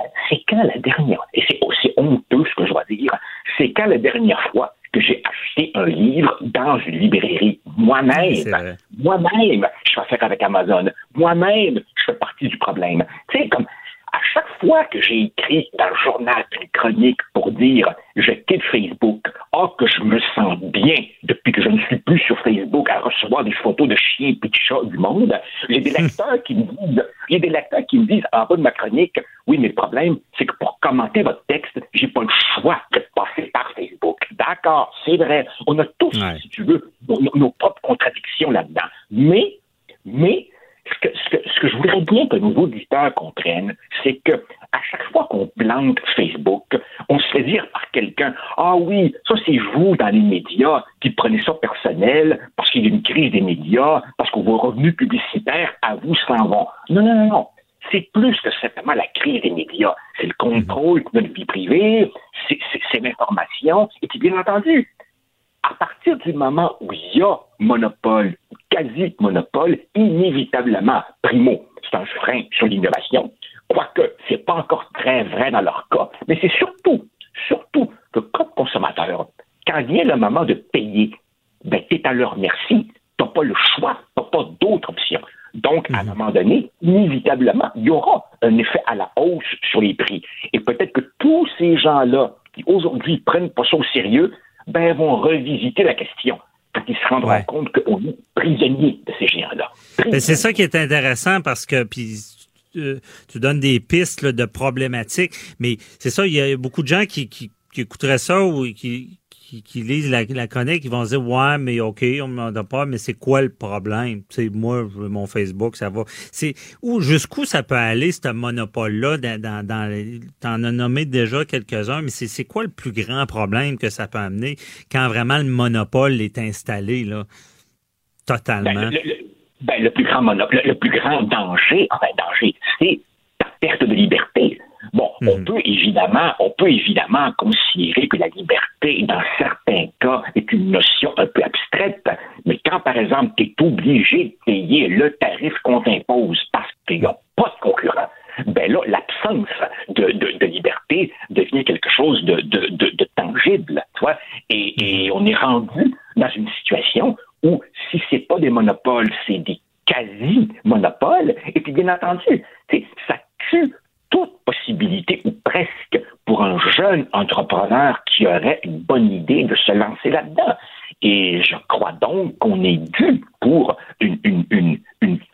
quand, la dernière, et c'est aussi honteux ce que je dois dire, c'est quand la dernière fois que j'ai acheté un livre dans une librairie moi-même. Moi-même, je fais affaire avec Amazon. Moi-même, je fais partie du problème. Tu sais, comme à chaque fois que j'ai écrit dans le journal une chronique pour dire je quitte Facebook, or que je me sens bien depuis que je ne suis plus sur Facebook à recevoir des photos de chiens et de chats du monde, j'ai des lecteurs qui me disent, il des lecteurs qui me disent en bas de ma chronique, oui, mais le problème, c'est que pour commenter votre texte, j'ai pas le choix de passer par Facebook. D'accord, c'est vrai. On a tous, si tu veux, nos, nos propres contradictions là-dedans. Mais, mais, ce que, je voudrais bien que nos auditeurs comprennent, c'est que à chaque fois qu'on plante Facebook, on se fait dire par quelqu'un Ah oui, ça c'est vous dans les médias qui prenez ça personnel parce qu'il y a une crise des médias, parce que vos revenus publicitaires à vous s'en vont. Non, non, non, non. C'est plus que simplement la crise des médias. C'est le contrôle de notre vie privée, c'est l'information, et puis bien entendu, à partir du moment où il y a monopole, quasi-monopole, inévitablement, primo, c'est un frein sur l'innovation. Quoique, c'est pas encore très vrai dans leur cas. Mais c'est surtout, surtout que comme consommateur, quand vient le moment de payer, ben, t'es à leur merci. T'as pas le choix. T'as pas d'autre option. Donc, à un moment donné, inévitablement, il y aura un effet à la hausse sur les prix. Et peut-être que tous ces gens-là qui aujourd'hui prennent pas ça au sérieux, ben, vont revisiter la question quand ils se rendront compte qu'on est prisonnier de ces géants-là. C'est ça qui est intéressant parce que, puis euh, tu donnes des pistes de problématiques, mais c'est ça, il y a beaucoup de gens qui, qui, qui écouteraient ça ou qui, qui, lisent la, la chronique, ils vont se dire Ouais, mais OK, on ne me pas, mais c'est quoi le problème? Tu moi, mon Facebook, ça va. C'est où jusqu'où ça peut aller, ce monopole-là, dans, dans, dans t'en as nommé déjà quelques-uns, mais c'est quoi le plus grand problème que ça peut amener quand vraiment le monopole est installé là, totalement? Ben, le, ben, le plus grand monopole, le plus grand danger, enfin danger, c'est ta perte de liberté. Bon, on mhm. peut évidemment, on peut évidemment considérer que la liberté, dans certains cas, est une notion un peu abstraite, mais quand, par exemple, tu es obligé de payer le tarif qu'on t'impose parce qu'il n'y a pas de concurrent, ben là, l'absence de, de, liberté devient quelque chose de, de tangible, tu vois, et, et on est rendu dans une situation où si c'est pas des monopoles, c'est des quasi-monopoles, et puis bien entendu, ça tue toute possibilité, ou presque, pour un jeune entrepreneur qui aurait une bonne idée de se lancer là-dedans. Et je crois donc qu'on est dû pour une,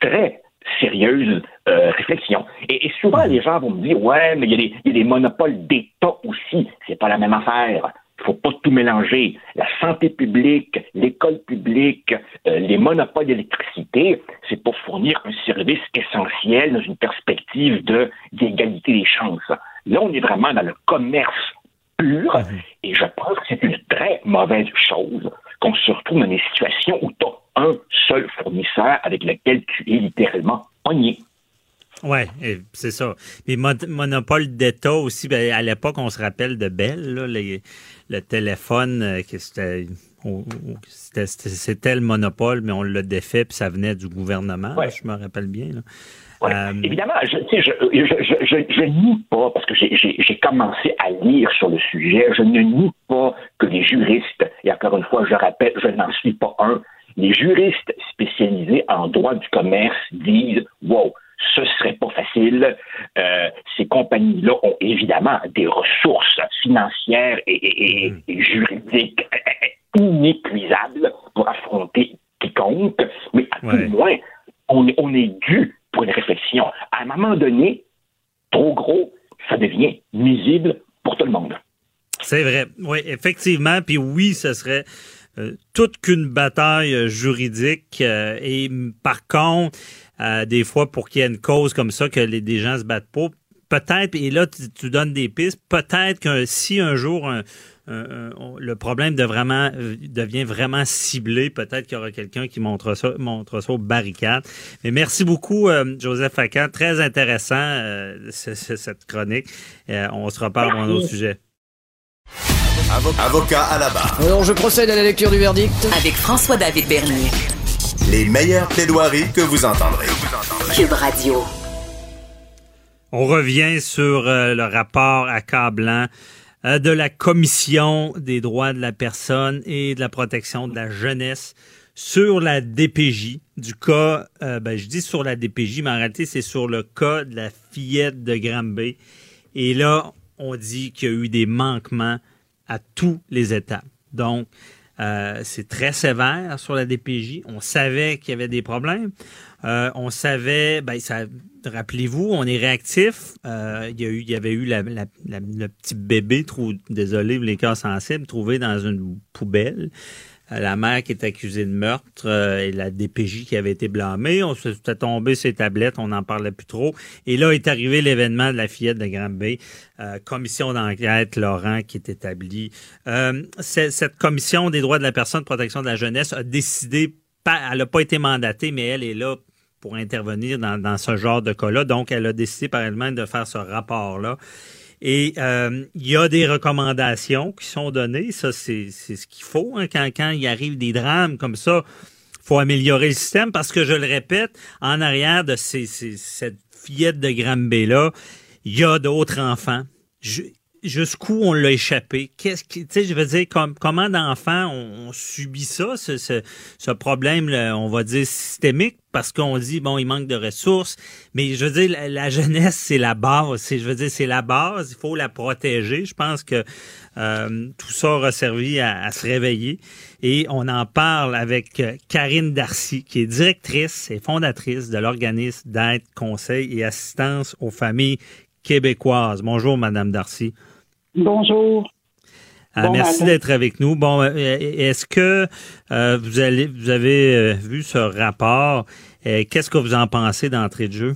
très sérieuse euh, réflexion. Et, souvent, les gens vont me dire, ouais, mais il y, y, a des monopoles d'État aussi. C'est pas la même affaire. Il faut pas tout mélanger. La santé publique, l'école publique, euh, les monopoles d'électricité, c'est pour fournir un service essentiel dans une perspective de d'égalité des chances. Là, on est vraiment dans le commerce pur, mhm. et je pense que c'est une très mauvaise chose qu'on se retrouve dans des situations où tu as un seul fournisseur avec lequel tu es littéralement pogné. Oui, c'est ça. Les monopole d'État aussi, ben, à l'époque, on se rappelle de Bell, là, le téléphone, euh, c'était c'était le monopole, mais on l'a défait, puis ça venait du gouvernement, je me rappelle bien. Euh, évidemment, je, je, nie pas, parce que j'ai commencé à lire sur le sujet, je ne nie pas que les juristes, et encore une fois, je rappelle, je n'en suis pas un, les juristes spécialisés en droit du commerce disent, wow, ce serait pas facile. Euh, ces compagnies-là ont évidemment des ressources financières et, mm. juridiques inépuisables pour affronter quiconque, mais à tout le moins, on, on est dû pour une réflexion. À un moment donné, trop gros, ça devient nuisible pour tout le monde. C'est vrai. Oui, effectivement. Puis oui, ce serait euh, toute qu'une bataille euh, juridique. Euh, et par contre, des fois, pour qu'il y ait une cause comme ça, que les, des gens se battent pas, peut-être, et là, tu, donnes des pistes, peut-être que si un jour le problème de vraiment, devient vraiment ciblé, peut-être qu'il y aura quelqu'un qui montre ça, montre ça aux barricades. Mais merci beaucoup, Joseph Facan. Très intéressant, cette chronique. on se reparle dans un autre sujet. Avocat à la barre. Alors je procède à la lecture du verdict. Avec François-David Bernier. Les meilleures plaidoiries que vous entendrez. Cube Radio. On revient sur euh, le rapport accablant euh, de la Commission des droits de la personne et de la protection de la jeunesse sur la DPJ du cas, euh, ben, je dis sur la DPJ, mais en réalité, c'est sur le cas de la fillette de Granby. Et là, on dit qu'il y a eu des manquements à tous les étapes. Donc, euh, c'est très sévère sur la DPJ. On savait qu'il y avait des problèmes. Euh, on savait, ben, ça, rappelez-vous, on est réactif. Euh, il, y a eu, il y avait eu la, le petit bébé, désolé, les cas sensibles, trouvé dans une poubelle. Euh, la mère qui est accusée de meurtre euh, et la DPJ qui avait été blâmée. On s'était tombé ses tablettes, on n'en parlait plus trop. Et là est arrivé l'événement de la fillette de Granby. Euh, commission d'enquête, Laurent, qui est établie. cette commission des droits de la personne, de protection de la jeunesse, a décidé, elle n'a pas été mandatée, mais elle est là pour intervenir dans, dans ce genre de cas-là. Donc, elle a décidé par elle-même de faire ce rapport-là. Et euh, il y a des recommandations qui sont données. Ça, c'est ce qu'il faut. Hein. Quand, quand il arrive des drames comme ça, faut améliorer le système parce que, je le répète, en arrière de ces, cette fillette de Granby-là, il y a d'autres enfants. Jusqu'où on l'a échappé? Qu'est-ce qui, tu sais, je veux dire, comment d'enfants on, subit ça, ce, ce, problème, on va dire systémique, parce qu'on dit bon, il manque de ressources, mais je veux dire, la, jeunesse c'est la base. Je veux dire, c'est la base. Il faut la protéger. Je pense que euh, tout ça aura servi à, se réveiller. Et on en parle avec euh, Karine Darcy, qui est directrice et fondatrice de l'organisme d'aide, conseil et assistance aux familles québécoises. Bonjour, Madame Darcy. Bonjour. Ah, merci d'être avec nous. Bon, euh, est-ce que euh, vous allez, vous avez euh, vu ce rapport? Qu'est-ce que vous en pensez d'entrée de jeu?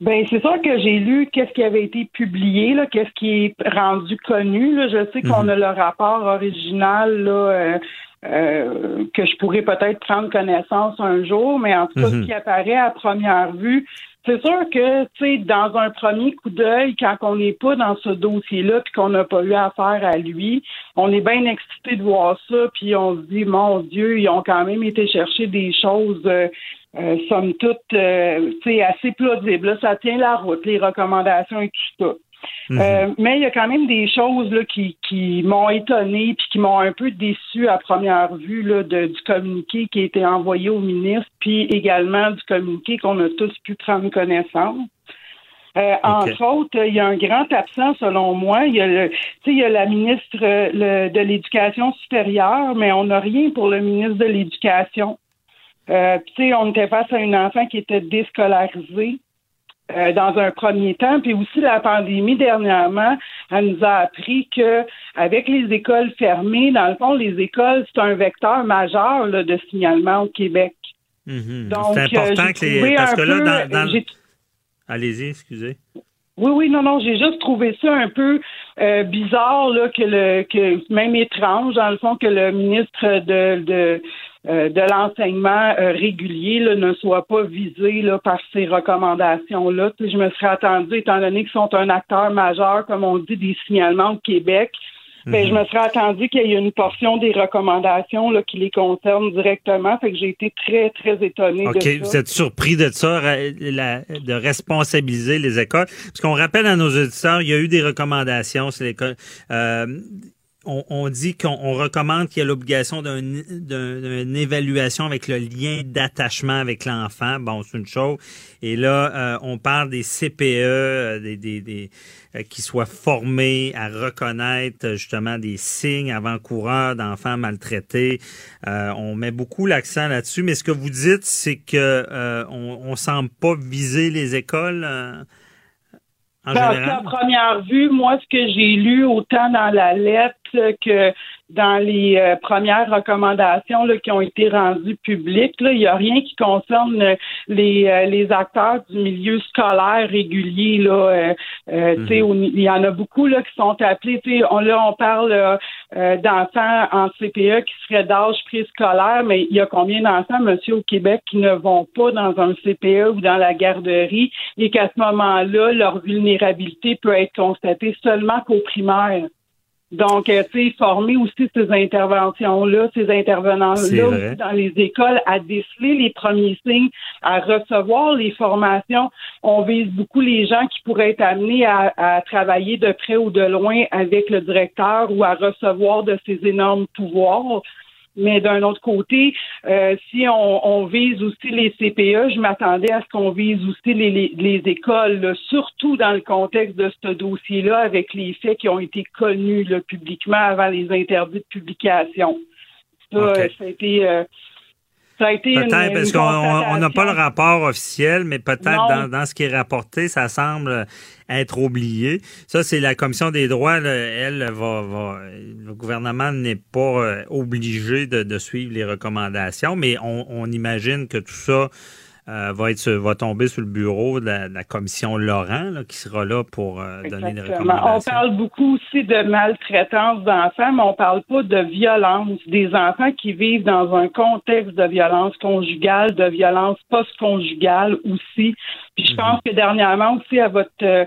Ben, c'est sûr que j'ai lu qu'est-ce qui avait été publié, là, qu'est-ce qui est rendu connu. Là. Je sais qu'on mhm. a le rapport original là, que je pourrais peut-être prendre connaissance un jour, mais en tout cas, ce mhm. qui apparaît à première vue, c'est sûr que, tu sais, dans un premier coup d'œil, quand on n'est pas dans ce dossier-là, puis qu'on n'a pas eu affaire à lui, on est bien excité de voir ça, puis on se dit, mon Dieu, ils ont quand même été chercher des choses, euh, euh somme toute, euh, tu sais, assez plausibles. ça tient la route, les recommandations et tout ça. Mhm. Euh, mais il y a quand même des choses là, qui, qui m'ont étonné puis qui m'ont un peu déçu à première vue là, de, du communiqué qui a été envoyé au ministre, puis également du communiqué qu'on a tous pu prendre connaissance. Euh, Entre autres, il y a un grand absent selon moi. Il y a, le, il y a la ministre le, de l'Éducation supérieure, mais on n'a rien pour le ministre de l'Éducation. Euh, on était face à une enfant qui était déscolarisée. Euh, dans un premier temps. Puis aussi, la pandémie dernièrement, elle nous a appris que avec les écoles fermées, dans le fond, les écoles, c'est un vecteur majeur là, de signalement au Québec. Mhm. Donc, c'est euh, important que les... Parce que là, dans... Allez-y, excusez. Oui, oui, non, non, j'ai juste trouvé ça un peu euh, bizarre, là, que le que même étrange, dans le fond, que le ministre de, de euh, de l'enseignement euh, régulier ne soit pas visé là, par ces recommandations-là. Je me serais attendu, étant donné qu'ils sont un acteur majeur, comme on dit, des signalements au Québec, ben, je mhm. me serais attendu qu'il y ait une portion des recommandations là, qui les concernent directement. Fait que j'ai été très, très étonné de ça. Vous êtes surpris de ça, de responsabiliser les écoles? Parce qu'on rappelle à nos auditeurs, il y a eu des recommandations sur l'école. Euh, on, dit qu'on recommande qu'il y ait l'obligation d'une évaluation avec le lien d'attachement avec l'enfant. Bon, c'est une chose. Et là, euh, on parle des CPE, euh, des, des, euh, qui soient formés à reconnaître justement des signes avant-coureurs d'enfants maltraités. on met beaucoup l'accent là-dessus. Mais ce que vous dites, c'est que on, on semble pas viser les écoles à première vue, moi, ce que j'ai lu autant dans la lettre que dans les euh, premières recommandations là, qui ont été rendues publiques, il n'y a rien qui concerne les, euh, les acteurs du milieu scolaire régulier. Là, euh, mhm. Il y en a beaucoup là, qui sont appelés. On, là, on parle d'enfants en CPE qui seraient d'âge préscolaire, mais il y a combien d'enfants, monsieur, au Québec, qui ne vont pas dans un CPE ou dans la garderie et qu'à ce moment-là, leur vulnérabilité peut être constatée seulement qu'au primaire? Donc, euh, tu sais, former aussi ces interventions-là, ces intervenants-là dans les écoles à déceler les premiers signes, à recevoir les formations. On vise beaucoup les gens qui pourraient être amenés à, à travailler de près ou de loin avec le directeur ou à recevoir de ces énormes pouvoirs. Mais d'un autre côté, euh, si on, vise aussi les CPE, je m'attendais à ce qu'on vise aussi les, écoles, surtout dans le contexte de ce dossier-là, avec les faits qui ont été connus publiquement avant les interdits de publication. Ça, ça a été. Euh, peut-être parce qu'on n'a pas le rapport officiel, mais peut-être dans, ce qui est rapporté, ça semble être oublié. Ça, c'est la commission des droits. elle va, le gouvernement n'est pas euh, obligé de, suivre les recommandations, mais on imagine que tout ça euh, va, être, va tomber sur le bureau de la, commission Laurent, qui sera là pour euh, donner des recommandations. On parle beaucoup aussi de maltraitance d'enfants, mais on parle pas de violence. Des enfants qui vivent dans un contexte de violence conjugale, de violence post-conjugale aussi. Puis je mhm. pense que dernièrement aussi, à votre...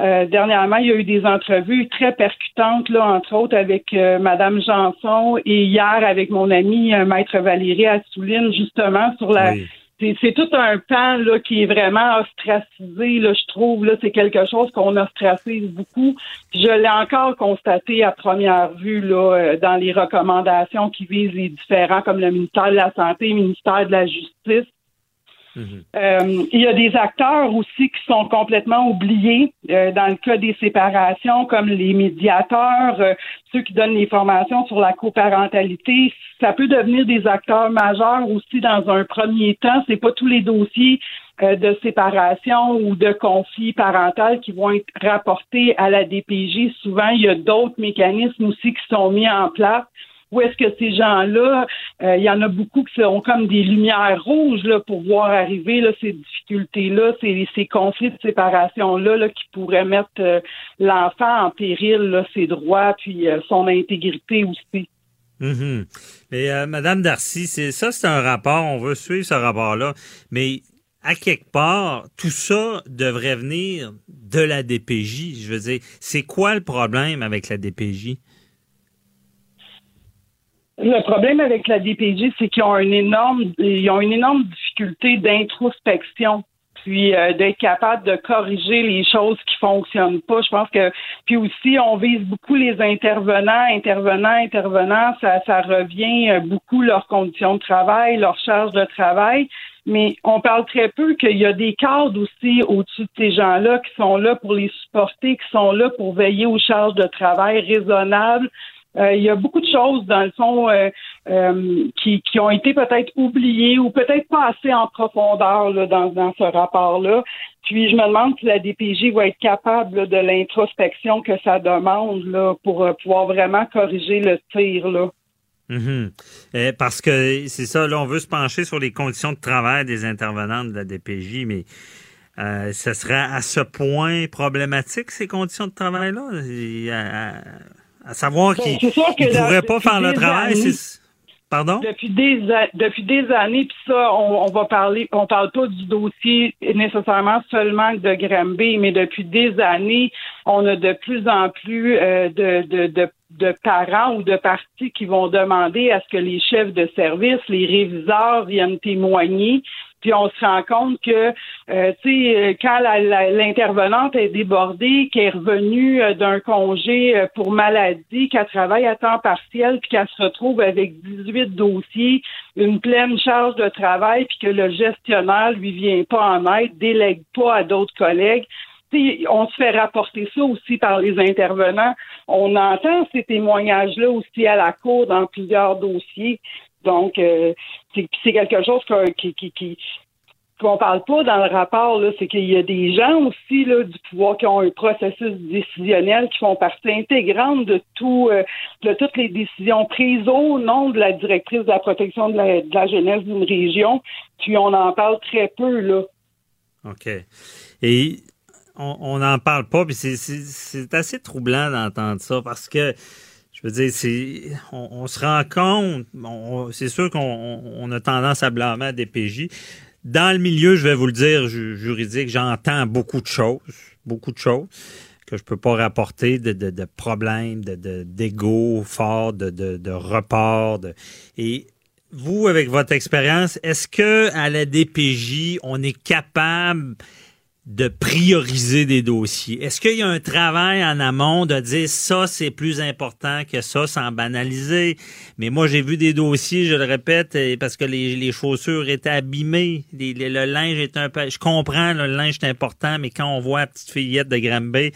Euh, dernièrement, il y a eu des entrevues très percutantes, là, entre autres avec Madame Janson et hier avec mon ami Maître Valérie Assouline, justement sur la c'est tout un pan là, qui est vraiment ostracisé, là, je trouve. Là, c'est quelque chose qu'on ostracise beaucoup. je l'ai encore constaté à première vue là, euh, dans les recommandations qui visent les différents, comme le ministère de la Santé, le ministère de la Justice. Mhm. Euh, il y a des acteurs aussi qui sont complètement oubliés euh, dans le cas des séparations, comme les médiateurs, euh, ceux qui donnent les formations sur la coparentalité. Ça peut devenir des acteurs majeurs aussi dans un premier temps. C'est pas tous les dossiers de séparation ou de conflit parental qui vont être rapportés à la DPJ. Souvent, il y a d'autres mécanismes aussi qui sont mis en place où est-ce que ces gens-là, euh, il y en a beaucoup qui ont comme des lumières rouges là, pour voir arriver là, ces difficultés-là, ces, conflits de séparation-là là, qui pourraient mettre euh, l'enfant en péril, ses droits, puis euh, son intégrité aussi. Mm Mais Madame Darcy, c'est ça, c'est un rapport. On veut suivre ce rapport-là, mais à quelque part, tout ça devrait venir de la DPJ. Je veux dire, c'est quoi le problème avec la DPJ? Le problème avec la DPJ, c'est qu'ils ont une énorme, ils ont une énorme difficulté d'introspection puis euh, d'être capable de corriger les choses qui fonctionnent pas. Je pense que puis aussi on vise beaucoup les intervenants, intervenants, intervenants, ça, ça revient euh, beaucoup leurs conditions de travail, leur charge de travail. Mais on parle très peu qu'il y a des cadres aussi au-dessus de ces gens-là qui sont là pour les supporter, qui sont là pour veiller aux charges de travail raisonnables, euh, il y a beaucoup de choses, dans le fond, euh, euh, qui, qui, ont été peut-être oubliées ou peut-être pas assez en profondeur dans, ce rapport-là. Puis je me demande si la DPJ va être capable de l'introspection que ça demande là, pour pouvoir vraiment corriger le tir. Là. Mm-hmm. parce que c'est ça, là, on veut se pencher sur les conditions de travail des intervenants de la DPJ, mais ce serait à ce point problématique, ces conditions de travail-là? À savoir ben, qu'il ne pourrait pas faire le travail. Pardon? Depuis des, depuis des années, puis ça, on, va parler, on parle pas du dossier nécessairement seulement de Granby, mais depuis des années, on a de plus en plus euh, de, de, de, de parents ou de partis qui vont demander à ce que les chefs de service, les réviseurs viennent témoigner puis on se rend compte que, euh, tu sais, euh, quand l'intervenante est débordée, qu'elle est revenue euh, d'un congé pour maladie, qu'elle travaille à temps partiel, puis qu'elle se retrouve avec 18 dossiers, une pleine charge de travail, puis que le gestionnaire lui vient pas en aide, délègue pas à d'autres collègues. on se fait rapporter ça aussi par les intervenants. On entend ces témoignages-là aussi à la cour dans plusieurs dossiers. Donc, euh, c'est quelque chose qui, qui, qui qu'on parle pas dans le rapport, c'est qu'il y a des gens aussi du pouvoir qui ont un processus décisionnel qui font partie intégrante euh, de toutes les décisions prises au nom de la directrice de la protection de la, de la jeunesse d'une région. Puis on en parle très peu là. OK. Et on n'en parle pas, puis c'est assez troublant d'entendre ça parce que je veux dire, on, se rend compte, c'est sûr qu'on a tendance à blâmer à DPJ. Dans le milieu, je vais vous le dire, juridique, j'entends beaucoup de choses, beaucoup de choses que je peux pas rapporter de, problèmes, de, d'ego fort, de, de, report. Et vous, avec votre expérience, est-ce que à la DPJ, on est capable de prioriser des dossiers? Est-ce qu'il y a un travail en amont de dire ça, c'est plus important que ça, sans banaliser? Mais moi, j'ai vu des dossiers, je le répète, parce que les, chaussures étaient abîmées, le linge est un peu... Je comprends, le linge est important, mais quand on voit la petite fillette de Granby,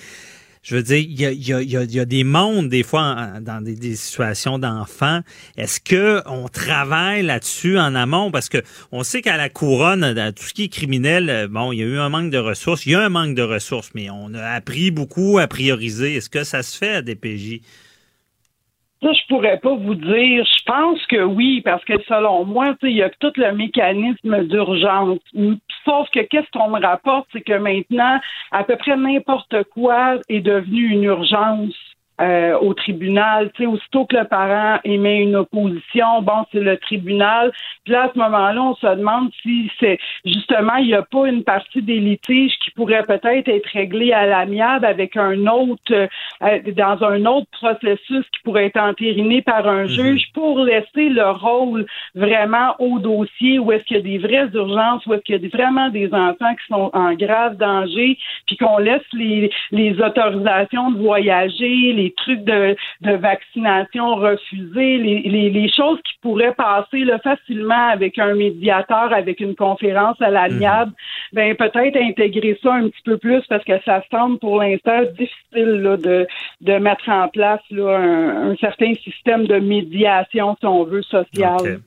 je veux dire, il y a, des mondes, des fois, dans des, situations d'enfants. Est-ce que on travaille là-dessus en amont? Parce que on sait qu'à la couronne, dans tout ce qui est criminel, euh, bon, il y a eu un manque de ressources. Il y a un manque de ressources, mais on a appris beaucoup à prioriser. Est-ce que ça se fait à DPJ? Ça, je pourrais pas vous dire. Je pense que oui, parce que selon moi, il y a tout le mécanisme d'urgence. Sauf que qu'est-ce qu'on me rapporte, c'est que maintenant, à peu près n'importe quoi est devenu une urgence. Euh, au tribunal. Tu sais, aussitôt que le parent émet une opposition, bon, c'est le tribunal. Puis là, à ce moment-là, on se demande si c'est justement, il n'y a pas une partie des litiges qui pourrait peut-être être réglée à l'amiable avec un autre, euh, dans un autre processus qui pourrait être entériné par un juge pour laisser le rôle vraiment au dossier où est-ce qu'il y a des vraies urgences, où est-ce qu'il y a vraiment des enfants qui sont en grave danger, puis qu'on laisse les, les autorisations de voyager, les trucs de, de vaccination refusés, les, les, les choses qui pourraient passer là, facilement avec un médiateur, avec une conférence à l'amiable, ben peut-être intégrer ça un petit peu plus parce que ça semble pour l'instant difficile là, de, de mettre en place là, un, un certain système de médiation, si on veut, sociale.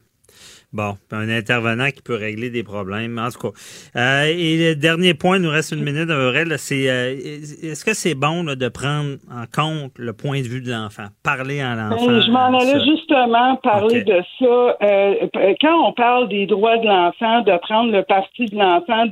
Bon, un intervenant qui peut régler des problèmes. En tout cas. Euh, et le dernier point, il nous reste une minute là, c'est euh, est-ce que c'est bon là, de prendre en compte le point de vue de l'enfant, parler à l'enfant? Ben, je m'en allais ça? justement parler de ça. Euh, quand on parle des droits de l'enfant, de prendre le parti de l'enfant,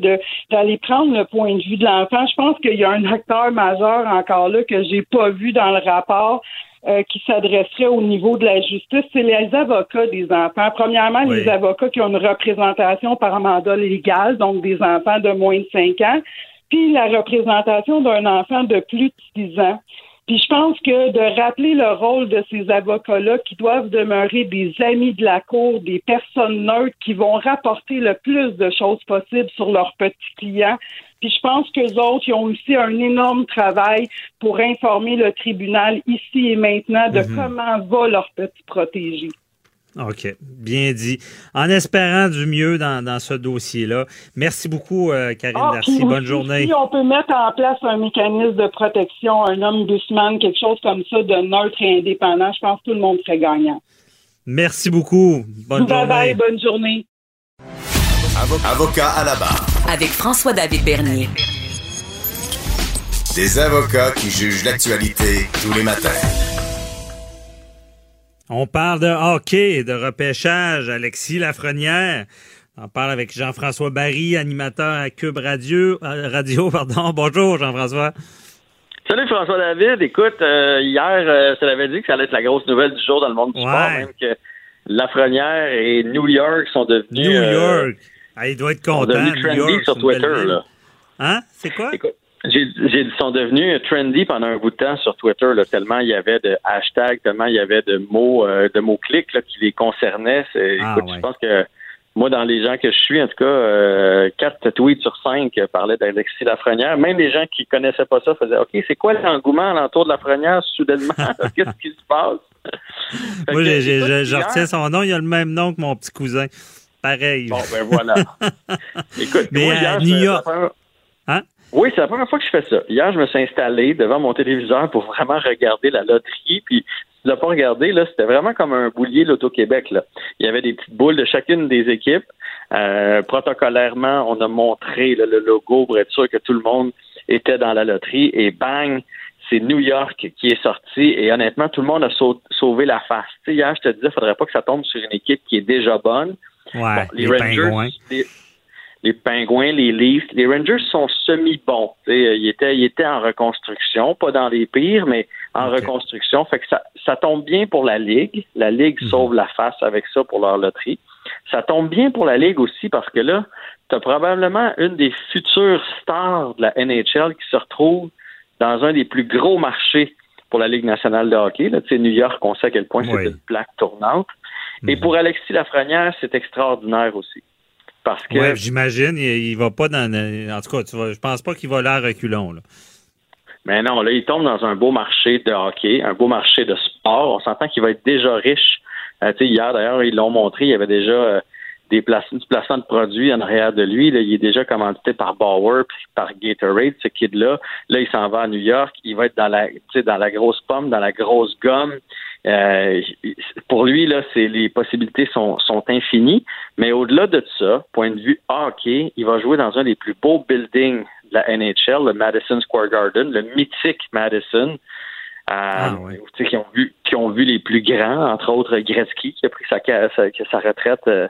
d'aller prendre le point de vue de l'enfant, je pense qu'il y a un acteur majeur encore là que j'ai pas vu dans le rapport. Euh, qui s'adresserait au niveau de la justice, c'est les avocats des enfants. Premièrement, Oui. les avocats qui ont une représentation par mandat légal, donc des enfants de moins de 5 ans, puis la représentation d'un enfant de plus de 6 ans. Puis je pense que de rappeler le rôle de ces avocats-là qui doivent demeurer des amis de la cour, des personnes neutres qui vont rapporter le plus de choses possibles sur leurs petits clients. Puis je pense qu'eux autres, ils ont aussi un énorme travail pour informer le tribunal ici et maintenant de Mhm. comment va leur petit protégé. OK, bien dit. En espérant du mieux dans, dans ce dossier-là. Merci beaucoup, euh, Karine Ah, Darcy. Bonne aussi, journée. Si on peut mettre en place un mécanisme de protection, un ombudsman, quelque chose comme ça, de neutre et indépendant, je pense que tout le monde serait gagnant. Merci beaucoup. Bonne bye journée. bye, bonne journée. Avocat à la barre. Avec François-David Bernier. Des avocats qui jugent l'actualité tous les matins. On parle de hockey, de repêchage. Alexis Lafrenière. On parle avec Jean-François Barry, animateur à Cube Radio. euh, Radio pardon. Bonjour, Jean-François. Salut François David. Écoute, euh, hier, euh, ça l'avait dit que ça allait être la grosse nouvelle du jour dans le monde du Ouais. sport, même que Lafrenière et New York sont devenus New euh, York. Ah, il doit être sont content. devenus New trendy York, sur Twitter. Là. Hein? C'est quoi? Écoute, ils sont devenus trendy pendant un bout de temps sur Twitter, là, tellement il y avait de hashtags, tellement il y avait de mots, euh, de mots clics là, qui les concernaient. Ah, écoute, ouais. je pense que moi, dans les gens que je suis, en tout cas, euh, quatre tweets sur cinq parlaient d'Alexis Lafrenière. Même les gens qui connaissaient pas ça faisaient OK, c'est quoi l'engouement alentour de Lafrenière soudainement? Qu'est-ce qui se passe? Moi, je, retiens son nom. Il a le même nom que mon petit cousin. Pareil. Bon, ben voilà. Écoute, Mais moi, à hier, New York- première- Hein? Oui, c'est la première fois que je fais ça. Hier, je me suis installé devant mon téléviseur pour vraiment regarder la loterie. Puis, si tu l'as pas regardé, là, c'était vraiment comme un boulier l'Auto-Québec. Là. Il y avait des petites boules de chacune des équipes. Euh, protocolairement, on a montré là, le logo pour être sûr que tout le monde était dans la loterie. Et bang, c'est New York qui est sorti. Et honnêtement, tout le monde a sau- sauvé la face. Hier, je te disais, il faudrait pas que ça tombe sur une équipe qui est déjà bonne. Ouais, Bon, les, les, Rangers, pingouins. les, les pingouins, les Leafs, les Rangers sont semi-bons. Ils étaient, ils étaient en reconstruction, pas dans les pires, mais en reconstruction. Fait que ça, ça tombe bien pour la Ligue. La Ligue Mhm. sauve la face avec ça pour leur loterie. Ça tombe bien pour la Ligue aussi parce que là, tu as probablement une des futures stars de la NHL qui se retrouve dans un des plus gros marchés pour la Ligue nationale de hockey. Là, Tu sais, New York, on sait à quel point Oui. c'est une plaque tournante. Et Mhm. pour Alexis Lafrenière, c'est extraordinaire aussi. Parce que Ouais, j'imagine. Il, il va pas dans. En tout cas, tu vas, je pense pas qu'il va là reculons. Là. Mais non, là, il tombe dans un beau marché de hockey, un beau marché de sport. On s'entend qu'il va être déjà riche. Euh, tu sais, hier, d'ailleurs, ils l'ont montré, il y avait déjà euh, des places, du placement de produits en arrière de lui. Là, il est déjà commandité par Bauer puis par Gatorade, ce kid-là. Là, il s'en va à New York. Il va être dans la, dans la grosse pomme, dans la grosse gomme. Euh, pour lui, là, c'est les possibilités sont, sont infinies. Mais au-delà de ça, point de vue hockey, il va jouer dans un des plus beaux buildings de la NHL, le Madison Square Garden, le mythique Madison. Euh, Ah, sais, qui ont vu qui ont vu les plus grands, entre autres Gretzky qui a pris sa sa, sa retraite euh,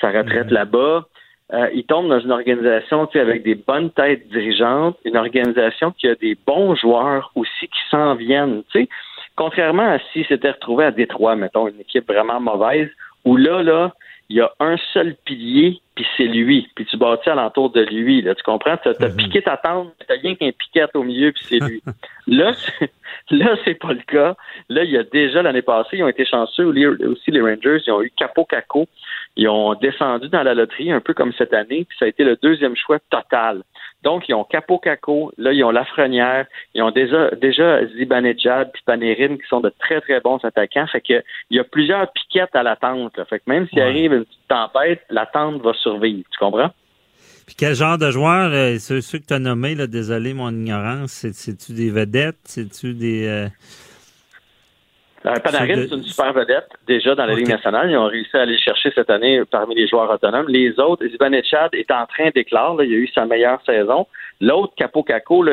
sa retraite là-bas. Euh, il tombe dans une organisation tu sais, avec des bonnes têtes dirigeantes, une organisation qui a des bons joueurs aussi qui s'en viennent. Tu sais, Contrairement à s'il s'était retrouvé à Détroit, mettons, une équipe vraiment mauvaise, où là, là, il y a un seul pilier, puis c'est lui. Puis tu bâtis alentour de lui. Là, tu comprends? Tu as, piqué ta tente, tu rien qu'un piquette au milieu, puis c'est lui. là, là, c'est pas le cas. Là, il y a déjà l'année passée, ils ont été chanceux. Aussi, les Rangers, ils ont eu Capo Caco. Ils ont descendu dans la loterie, un peu comme cette année, puis ça a été le deuxième choix total. Donc, ils ont Capo Caco, là, ils ont Lafrenière, ils ont déjà, déjà Zibanejad puis Panarin qui sont de très, très bons attaquants. Fait que il y a plusieurs piquettes à l'attente. Fait que même s'il arrive une petite tempête, l'attente va survivre. Tu comprends? Puis quel genre de joueurs, euh, ceux, que tu as nommés, là, désolé mon ignorance, c'est-tu des vedettes? C'est-tu des. Euh, Panarin, c'est une super vedette déjà dans la Ligue nationale. Ils ont réussi à aller chercher cette année parmi les joueurs autonomes. Les autres, Chad est en train d'éclore. Il a eu sa meilleure saison. L'autre, Capo Caco,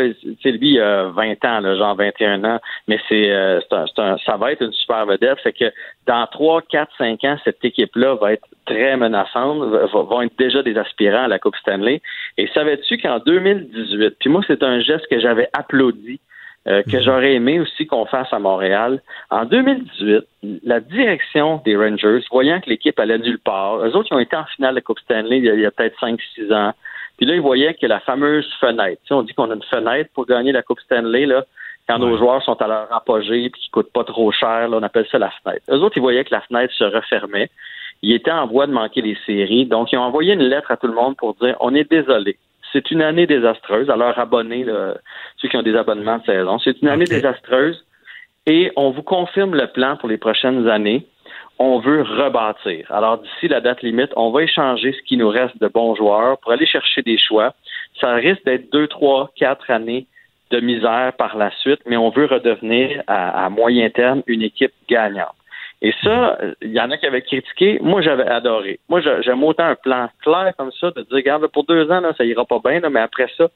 c'est lui, il a 20 ans, là, genre 21 ans, mais c'est, euh, ça va être une super vedette. Fait que dans 3, 4, 5 ans, cette équipe-là va être très menaçante, vont être déjà des aspirants à la Coupe Stanley. Et savais-tu qu'en 2018, puis moi, c'est un geste que j'avais applaudi euh, que mhm. j'aurais aimé aussi qu'on fasse à Montréal. En 2018, la direction des Rangers, voyant que l'équipe allait nulle part, eux autres, ils ont été en finale de la Coupe Stanley il y a, peut-être 5-6 ans. Puis là, ils voyaient que la fameuse fenêtre, tu sais, on dit qu'on a une fenêtre pour gagner la Coupe Stanley, là, quand nos joueurs sont à leur apogée puis qu'ils coûtent pas trop cher, là, on appelle ça la fenêtre. Eux autres, ils voyaient que la fenêtre se refermait. Ils étaient en voie de manquer les séries. Donc, ils ont envoyé une lettre à tout le monde pour dire on est désolé c'est une année désastreuse. À leurs abonnés, ceux qui ont des abonnements de saison, c'est une année désastreuse et on vous confirme le plan pour les prochaines années. On veut rebâtir. Alors, d'ici la date limite, on va échanger ce qui nous reste de bons joueurs pour aller chercher des choix. Ça risque d'être deux, trois, quatre années de misère par la suite, mais on veut redevenir à moyen terme une équipe gagnante. Et ça, il y en a qui avaient critiqué. Moi, j'avais adoré. Moi, j'aime autant un plan clair comme ça, de dire, regarde, pour deux ans, là, ça ira pas bien, mais après ça,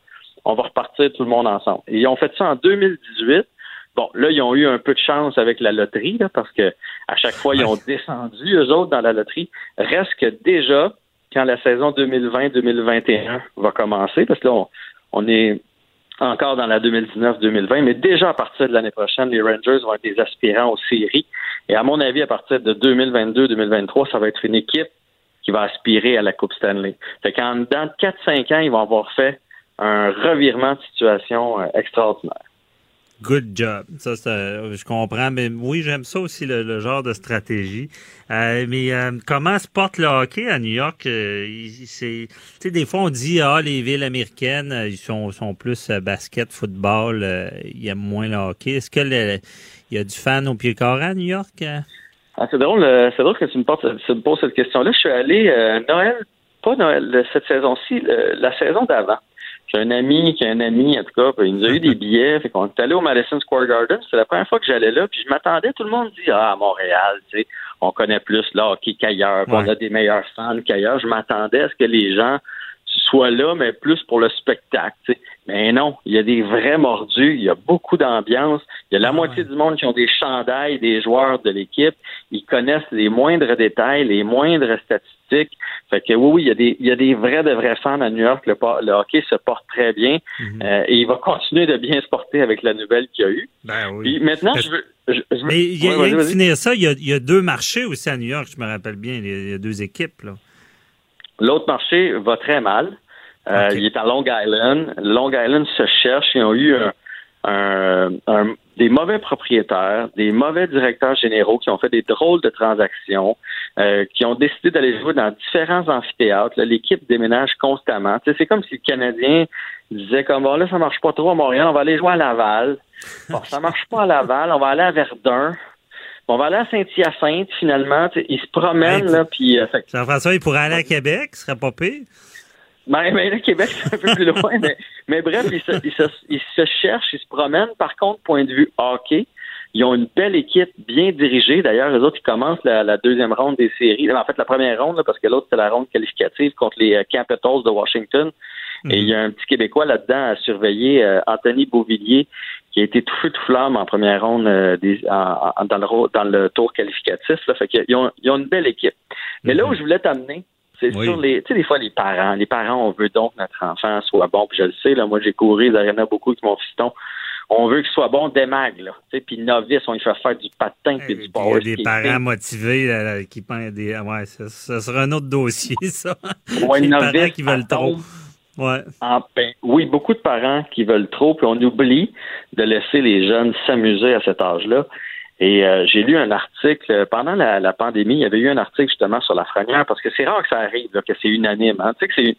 on va repartir tout le monde ensemble. Et ils ont fait ça en 2018. Bon, là, ils ont eu un peu de chance avec la loterie, là, parce que à chaque fois, ils ont descendu, eux autres, dans la loterie. Reste que déjà, quand la saison 2020-2021 va commencer, parce que là, on est encore dans la 2019-2020, mais déjà à partir de l'année prochaine, les Rangers vont être des aspirants aux séries. Et à mon avis, à partir de 2022-2023, ça va être une équipe qui va aspirer à la Coupe Stanley. Fait qu'en dans 4-5 ans, ils vont avoir fait un revirement de situation euh, extraordinaire. Good job. Ça, je comprends. Mais oui, j'aime ça aussi, le, genre de stratégie. Euh, mais euh, comment se porte le hockey à New York? Euh, c'est, des fois, on dit, ah, les villes américaines, ils sont, sont plus basket, football, il y a moins le hockey. Est-ce que il y a du fan au pied carré à New York? Ah, c'est drôle, c'est drôle que tu me, poses cette question-là. Je suis allé Noël, pas Noël, cette saison-ci, la saison d'avant. J'ai un ami qui a un ami, en tout cas, il nous a eu des billets. Fait qu'on est allé au Madison Square Garden. C'est la première fois que j'allais là. Puis je m'attendais, tout le monde dit Ah, à Montréal, tu sais, on connaît plus là hockey qu'ailleurs. On a des meilleurs fans qu'ailleurs. Je m'attendais à ce que les gens soient là, mais plus pour le spectacle. Mais non, il y a des vrais mordus, il y a beaucoup d'ambiance. Il y a la moitié du monde qui ont des chandails des joueurs de l'équipe. Ils connaissent les moindres détails, les moindres statistiques. Fait que oui, oui, il y a des, il y a des vrais de vrais fans à New York. Le, hockey se porte très bien mhm. euh, et il va continuer de bien se porter avec la nouvelle qu'il y a eu. Ben oui. Puis maintenant, je veux, Mais il y a, ouais, finir ça, il y, a, il y, a, deux marchés aussi à New York, je me rappelle bien. Il y a deux équipes. là. L'autre marché va très mal. Euh, il est à Long Island. Long Island se cherche. Ils ont eu des mauvais propriétaires, des mauvais directeurs généraux qui ont fait des drôles de transactions, euh, qui ont décidé d'aller jouer dans différents amphithéâtres. L'équipe déménage constamment. c'est comme si le Canadien disait comme bon là ça marche pas trop à Montréal, on va aller jouer à Laval. Bon, ça marche pas à Laval, on va aller à Verdun. On va aller à Saint-Hyacinthe, finalement. Ils se promènent, là, puis... Euh, Jean-François, il pourrait aller à Québec, ce serait pas pire. Ben, ben, le Québec, c'est un peu plus loin, mais, bref, ils se, ils, se, cherchent, ils se promènent. Par contre, point de vue hockey, ils ont une belle équipe bien dirigée. D'ailleurs, les autres, ils commencent la, deuxième ronde des séries. En fait, la première ronde, parce que l'autre, c'est la ronde qualificative contre les euh, Capitals de Washington. Et mhm. il y a un petit Québécois là-dedans à surveiller, euh, Anthony Beauvillier, qui a été tout feu tout flamme en première ronde euh, dans, le, dans le tour qualificatif. Là. Fait qu'ils ont, ils ont une belle équipe. Mais là où mhm. je voulais t'amener, c'est sur les, tu sais, des fois, les parents. Les parents, on veut donc que notre enfant soit bon. Puis je le sais, là, moi, j'ai couru les arénas beaucoup avec mon fiston on veut qu'il soit bon des mags, là. Puis novice, on lui fait faire du patin puis du power Il y a des parents motivés là, qui pensent des. Ouais, ça, ça, sera un autre dossier, ça. Ouais, les novice, parents qui veulent trop. Ouais. En, ben, oui, beaucoup de parents qui veulent trop, puis on oublie de laisser les jeunes s'amuser à cet âge-là. Et euh, j'ai lu un article pendant la, la, pandémie, il y avait eu un article justement sur la frenière, parce que c'est rare que ça arrive, là, que c'est unanime. Hein. Tu sais que c'est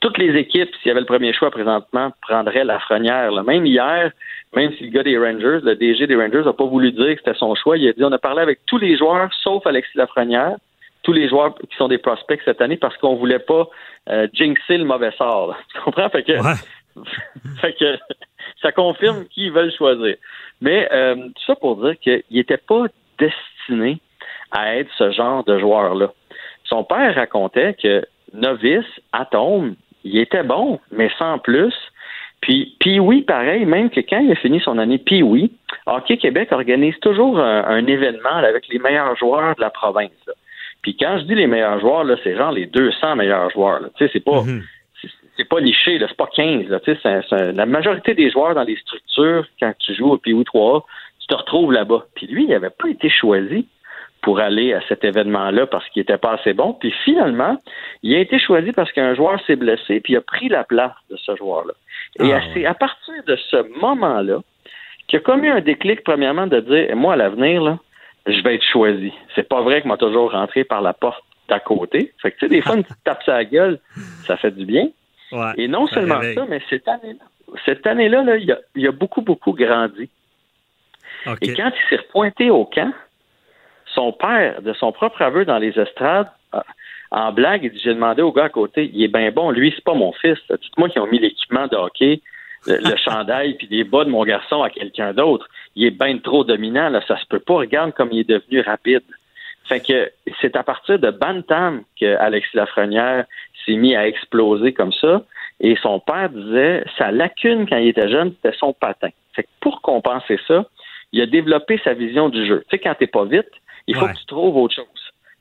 toutes les équipes, s'il y avait le premier choix présentement, prendraient la frenière. Là. Même hier, même si le gars des Rangers, le DG des Rangers, n'a pas voulu dire que c'était son choix, il a dit on a parlé avec tous les joueurs, sauf Alexis Lafrenière, tous les joueurs qui sont des prospects cette année, parce qu'on voulait pas euh, jinxer le mauvais sort. Là. Tu comprends? Fait que, fait que ça confirme qui ils veulent choisir. Mais euh, tout ça pour dire qu'il n'était pas destiné à être ce genre de joueur-là. Son père racontait que novice, Atome, il était bon, mais sans plus. Puis, puis oui, pareil, même que quand il a fini son année puis oui, Hockey Québec organise toujours un, événement avec les meilleurs joueurs de la province. Puis quand je dis les meilleurs joueurs, là, c'est genre les 200 meilleurs joueurs. Tu sais, c'est pas, mm-hmm. c'est pas niché, c'est pas 15. Là, tu sais, la majorité des joueurs dans les structures, quand tu joues au PO 3 tu te retrouves là-bas. Puis lui, il n'avait pas été choisi pour aller à cet événement-là parce qu'il était pas assez bon. Puis finalement, il a été choisi parce qu'un joueur s'est blessé, puis il a pris la place de ce joueur-là. Et ah, c'est à partir de ce moment-là qu'il a commis un déclic, premièrement, de dire moi, à l'avenir, là, je vais être choisi. C'est pas vrai que m'a toujours rentré par la porte d'à côté. Fait que, tu sais, des fois, une petite tape sur la gueule, ça fait du bien. Et non seulement ça, mais cette année-là, cette année-là, là, il, a, il a beaucoup, beaucoup grandi. Et quand il s'est repointé au camp, son père, de son propre aveu dans les estrades, euh, en blague, il dit J'ai demandé au gars à côté, il est bien bon, lui, c'est pas mon fils. Dites-moi qui ont mis l'équipement de hockey, le, chandail, puis les bas de mon garçon à quelqu'un d'autre. Il est bien trop dominant, là, ça se peut pas. Regarde comme il est devenu rapide. Fait que c'est à partir de Bantam que Alexis Lafrenière s'est mis à exploser comme ça. Et son père disait sa lacune quand il était jeune, c'était son patin. Fait que pour compenser ça, il a développé sa vision du jeu. Tu sais, quand t'es pas vite, il faut que tu trouves autre chose.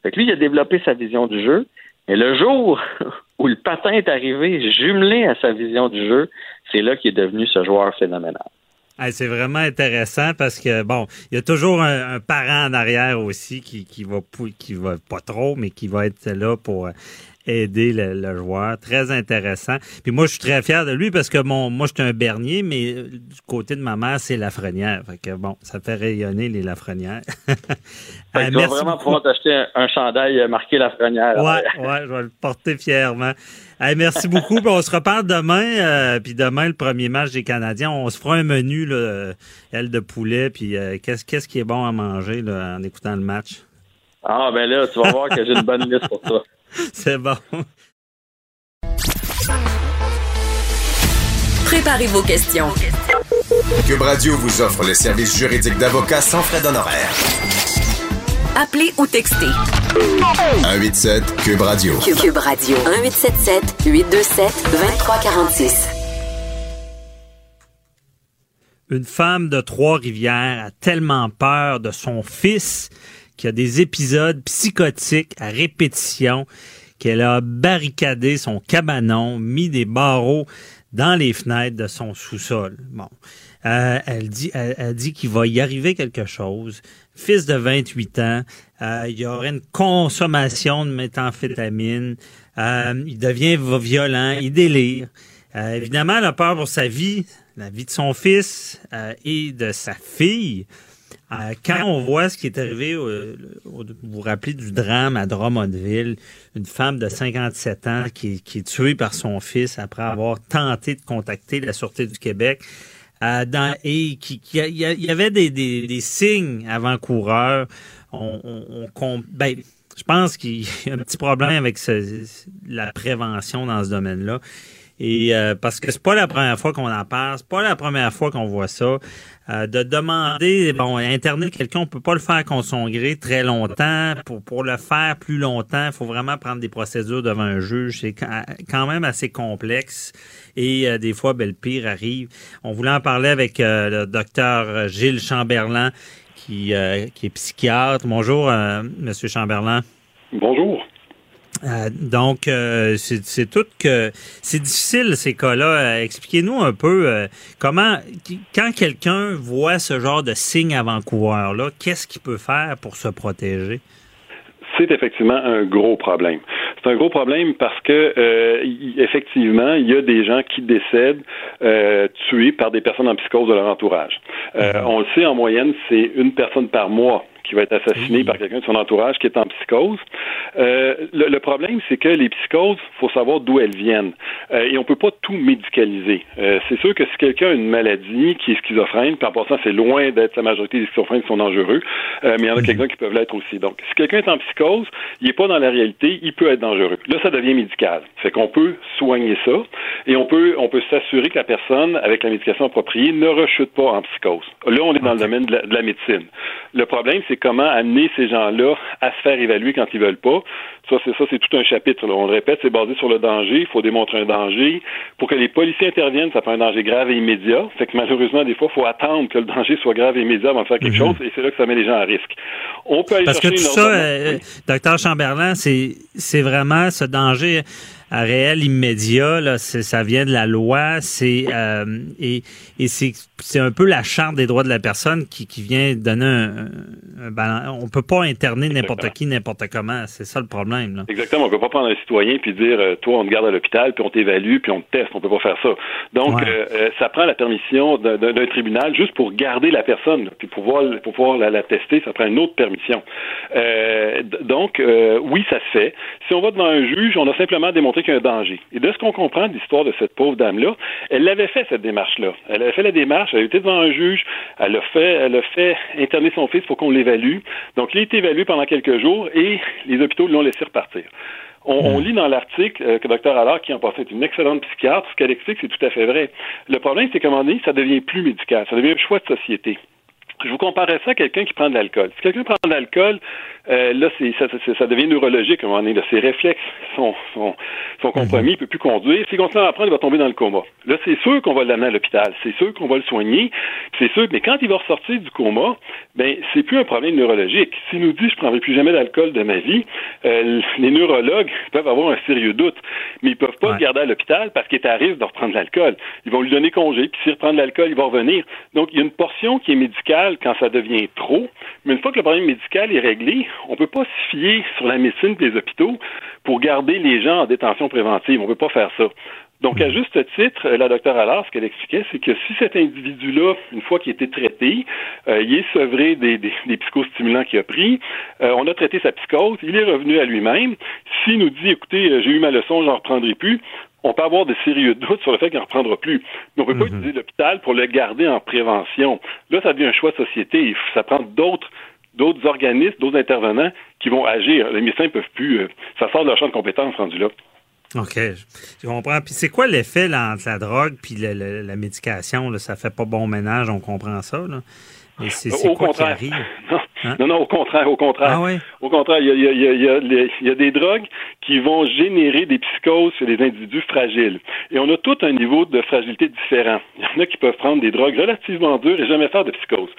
Fait que lui, il a développé sa vision du jeu. Et le jour où le patin est arrivé, jumelé à sa vision du jeu, c'est là qu'il est devenu ce joueur phénoménal. c'est vraiment intéressant parce que bon, il y a toujours un, parent en arrière aussi qui, qui va qui va pas trop, mais qui va être là pour aider le, joueur. Très intéressant. Puis moi, je suis très fier de lui parce que mon, moi, je suis un bernier, mais euh, du côté de ma mère, c'est Lafrenière. Fait que bon, ça fait rayonner les Lafrenières. tu vas vraiment pouvoir t'acheter un, chandail marqué Lafrenière. Ouais, ouais, je vais le porter fièrement. merci beaucoup. on se reparle demain. Euh, puis demain, le premier match des Canadiens, on se fera un menu, là, aile de poulet. Puis euh, qu'est-ce, qu'est-ce qui est bon à manger là, en écoutant le match? Ah, ben là, tu vas voir que j'ai une bonne liste pour toi. C'est bon. Préparez vos questions. Cube Radio vous offre les services juridiques d'avocats sans frais d'honoraires. Appelez ou textez. 187 Cube Radio. Cube Radio. 1877 827 2346. Une femme de Trois-Rivières a tellement peur de son fils qui a des épisodes psychotiques à répétition, qu'elle a barricadé son cabanon, mis des barreaux dans les fenêtres de son sous-sol. Bon. Euh, elle dit, dit qu'il va y arriver quelque chose. Fils de 28 ans, euh, il y aurait une consommation de méthamphétamine. Euh, il devient violent, il délire. évidemment, elle a peur pour sa vie, la vie de son fils et de sa fille. Euh, quand on voit ce qui est arrivé, euh, vous vous rappelez du drame à Drummondville, une femme de 57 ans qui, est tuée par son fils après avoir tenté de contacter la Sûreté du Québec. Euh, et qui, il y, avait des, signes avant-coureurs. On, on, ben, je pense qu'il y a un petit problème avec la prévention dans ce domaine-là. Et euh, parce que c'est pas la première fois qu'on en parle, c'est pas la première fois qu'on voit ça. Euh, de demander, bon, Internet, quelqu'un, on peut pas le faire contre son gré très longtemps. Pour, pour le faire plus longtemps, il faut vraiment prendre des procédures devant un juge. C'est quand même assez complexe. Et euh, des fois, ben, le pire arrive. On voulait en parler avec le docteur Gilles Chamberlain, qui, qui est psychiatre. Bonjour, Monsieur Chamberlain. Bonjour. Euh, donc, euh, c'est tout que c'est difficile ces cas-là. Euh, expliquez-nous un peu comment, quand quelqu'un voit ce genre de signe avant-coureur là, qu'est-ce qu'il peut faire pour se protéger? C'est effectivement un gros problème. C'est un gros problème parce que effectivement, il y a des gens qui décèdent tués par des personnes en psychose de leur entourage. Mm-hmm. On le sait en moyenne, c'est une personne par mois qui va être assassiné par quelqu'un de son entourage qui est en psychose. Euh, le, problème, c'est que les psychoses, faut savoir d'où elles viennent. Euh, et on peut pas tout médicaliser. Euh, c'est sûr que si quelqu'un a une maladie qui est schizophrène, puis en passant, c'est loin d'être la majorité des schizophrènes qui sont dangereux, mais il y en a mhm. quelques-uns qui peuvent l'être aussi. Donc, si quelqu'un est en psychose, il n'est pas dans la réalité, il peut être dangereux. Là, ça devient médical. Fait qu'on peut soigner ça et on peut, on peut s'assurer que la personne, avec la médication appropriée, ne rechute pas en psychose. Là, on est dans le domaine de la médecine. Le problème, c'est comment amener ces gens-là à se faire évaluer quand ils veulent pas. Ça, c'est ça, c'est tout un chapitre. On le répète, c'est basé sur le danger. Il faut démontrer un danger. Pour que les policiers interviennent, ça fait un danger grave et immédiat. Fait que malheureusement, des fois, il faut attendre que le danger soit grave et immédiat avant de faire quelque mhm. chose, et c'est là que ça met les gens à risque. On peut aller Parce que tout ça, euh, docteur Chamberlain, c'est vraiment ce danger réel immédiat. Là, ça vient de la loi. C'est euh, et, et c'est c'est un peu la charte des droits de la personne qui, qui vient donner un, un balance. On peut pas interner n'importe qui, n'importe comment. C'est ça le problème. Là. Exactement. On peut pas prendre un citoyen puis dire euh, toi on te garde à l'hôpital puis on t'évalue puis on te teste. On peut pas faire ça. Donc euh, euh, ça prend la permission d'un tribunal juste pour garder la personne puis pouvoir pour pouvoir la, la, tester. Ça prend une autre permission. donc oui ça se fait. Si on va devant un juge, on a simplement démontré qu'il y a un danger. Et de ce qu'on comprend de l'histoire de cette pauvre dame là, elle l'avait fait cette démarche là. Elle avait fait la démarche elle a été devant un juge, elle a fait, elle a fait interner son fils pour qu'on l'évalue. Donc, il a été évalué pendant quelques jours et les hôpitaux l'ont laissé repartir. On, hmm. lit dans l'article euh, que Dr. Allard, qui en passé est une excellente psychiatre, ce qu'elle explique, c'est tout à fait vrai. Le problème, c'est qu'à un moment donné, ça devient plus médical, ça devient un choix de société. Je vous comparais ça à quelqu'un qui prend de l'alcool. Si quelqu'un prend de l'alcool, euh, là, c'est, ça, ça, devient neurologique à un moment donné. Là. Ses réflexes sont, sont, sont compromis, il peut plus conduire. S'il continue à apprendre, il va tomber dans le coma. Là, c'est sûr qu'on va l'amener à l'hôpital. C'est sûr qu'on va le soigner. C'est sûr, mais quand il va ressortir du coma, ben, c'est plus un problème neurologique. S'il nous dit, je prendrai plus jamais d'alcool de ma vie, euh, les neurologues peuvent avoir un sérieux doute. Mais ils peuvent pas le garder à l'hôpital parce qu'il est à risque de reprendre de l'alcool. Ils vont lui donner congé, puis s'il reprend de l'alcool, il va revenir. Donc, il y a une portion qui est médicale quand ça devient trop. Mais une fois que le problème médical est réglé, on ne peut pas se fier sur la médecine des hôpitaux pour garder les gens en détention préventive. On ne peut pas faire ça. Donc, à juste titre, la docteure Allard, ce qu'elle expliquait, c'est que si cet individu-là, une fois qu'il a été traité, euh, il est sevré des, des, psychostimulants qu'il a pris, euh, on a traité sa psychose, il est revenu à lui-même. S'il nous dit, écoutez, euh, j'ai eu ma leçon, j'en reprendrai plus, on peut avoir de sérieux doutes sur le fait qu'il n'en reprendra plus. Mais on ne peut pas mhm. utiliser l'hôpital pour le garder en prévention. Là, ça devient un choix de société. Ça prend d'autres d'autres organismes, d'autres intervenants qui vont agir. Les médecins ne peuvent plus. Euh, ça sort de leur champ de compétences rendu là. OK, je comprends. Puis c'est quoi l'effet entre la drogue puis la médication? Là? Ça fait pas bon ménage, on comprend ça. Là. Et c'est, au quoi contraire. Qui arrive? Non, non, au contraire, au contraire. Ah Au contraire, il y, a, y a, y a, y a des drogues qui vont générer des psychoses chez les individus fragiles. Et on a tout un niveau de fragilité différent. Il y en a qui peuvent prendre des drogues relativement dures et jamais faire de psychose.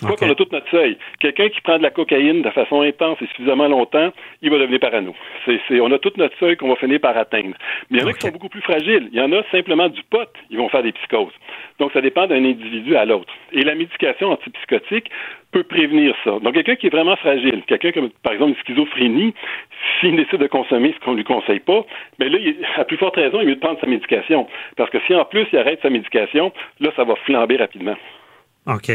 Quoi qu'on a tout notre seuil. Quelqu'un qui prend de la cocaïne de façon intense et suffisamment longtemps, il va devenir parano. C'est, c'est, on a tout notre seuil qu'on va finir par atteindre. Mais il y en a qui sont beaucoup plus fragiles. Il y en a simplement du pot, ils vont faire des psychoses. Donc, ça dépend d'un individu à l'autre. Et la médication antipsychotique peut prévenir ça. Donc, quelqu'un qui est vraiment fragile, quelqu'un comme, par exemple, une schizophrénie, s'il décide de consommer ce qu'on lui conseille pas, mais là, il, à plus forte raison, il de prendre sa médication. Parce que si en plus il arrête sa médication, là, ça va flamber rapidement. OK.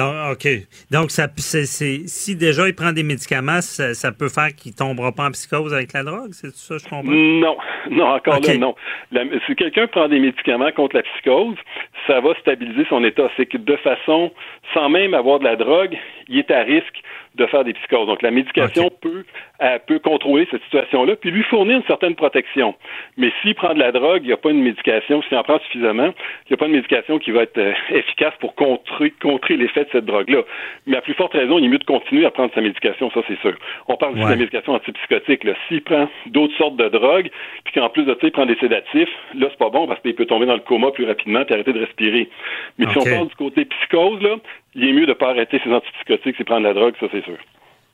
Donc, OK. Donc, ça, c'est, si déjà il prend des médicaments, ça, peut faire qu'il tombera pas en psychose avec la drogue, c'est ça, je comprends? Non, non, encore là, non. si quelqu'un prend des médicaments contre la psychose, ça va stabiliser son état. C'est que de façon, sans même avoir de la drogue, il est à risque de faire des psychoses. Donc, la médication peut, peut contrôler cette situation-là, puis lui fournir une certaine protection. Mais s'il prend de la drogue, il n'y a pas une médication, s'il en prend suffisamment, il n'y a pas une médication qui va être euh, efficace pour contrer, contrer l'effet de cette drogue-là. Mais à plus forte raison, il est mieux de continuer à prendre sa médication, ça c'est sûr. On parle aussi de la médication antipsychotique. S'il prend d'autres sortes de drogues, puis qu'en plus de ça, il prend des sédatifs, là, c'est pas bon parce qu'il peut tomber dans le coma plus rapidement et arrêter de respirer. Mais si on parle du côté psychose, là, il est mieux de ne pas arrêter ses antipsychotiques et prendre la drogue, ça c'est sûr.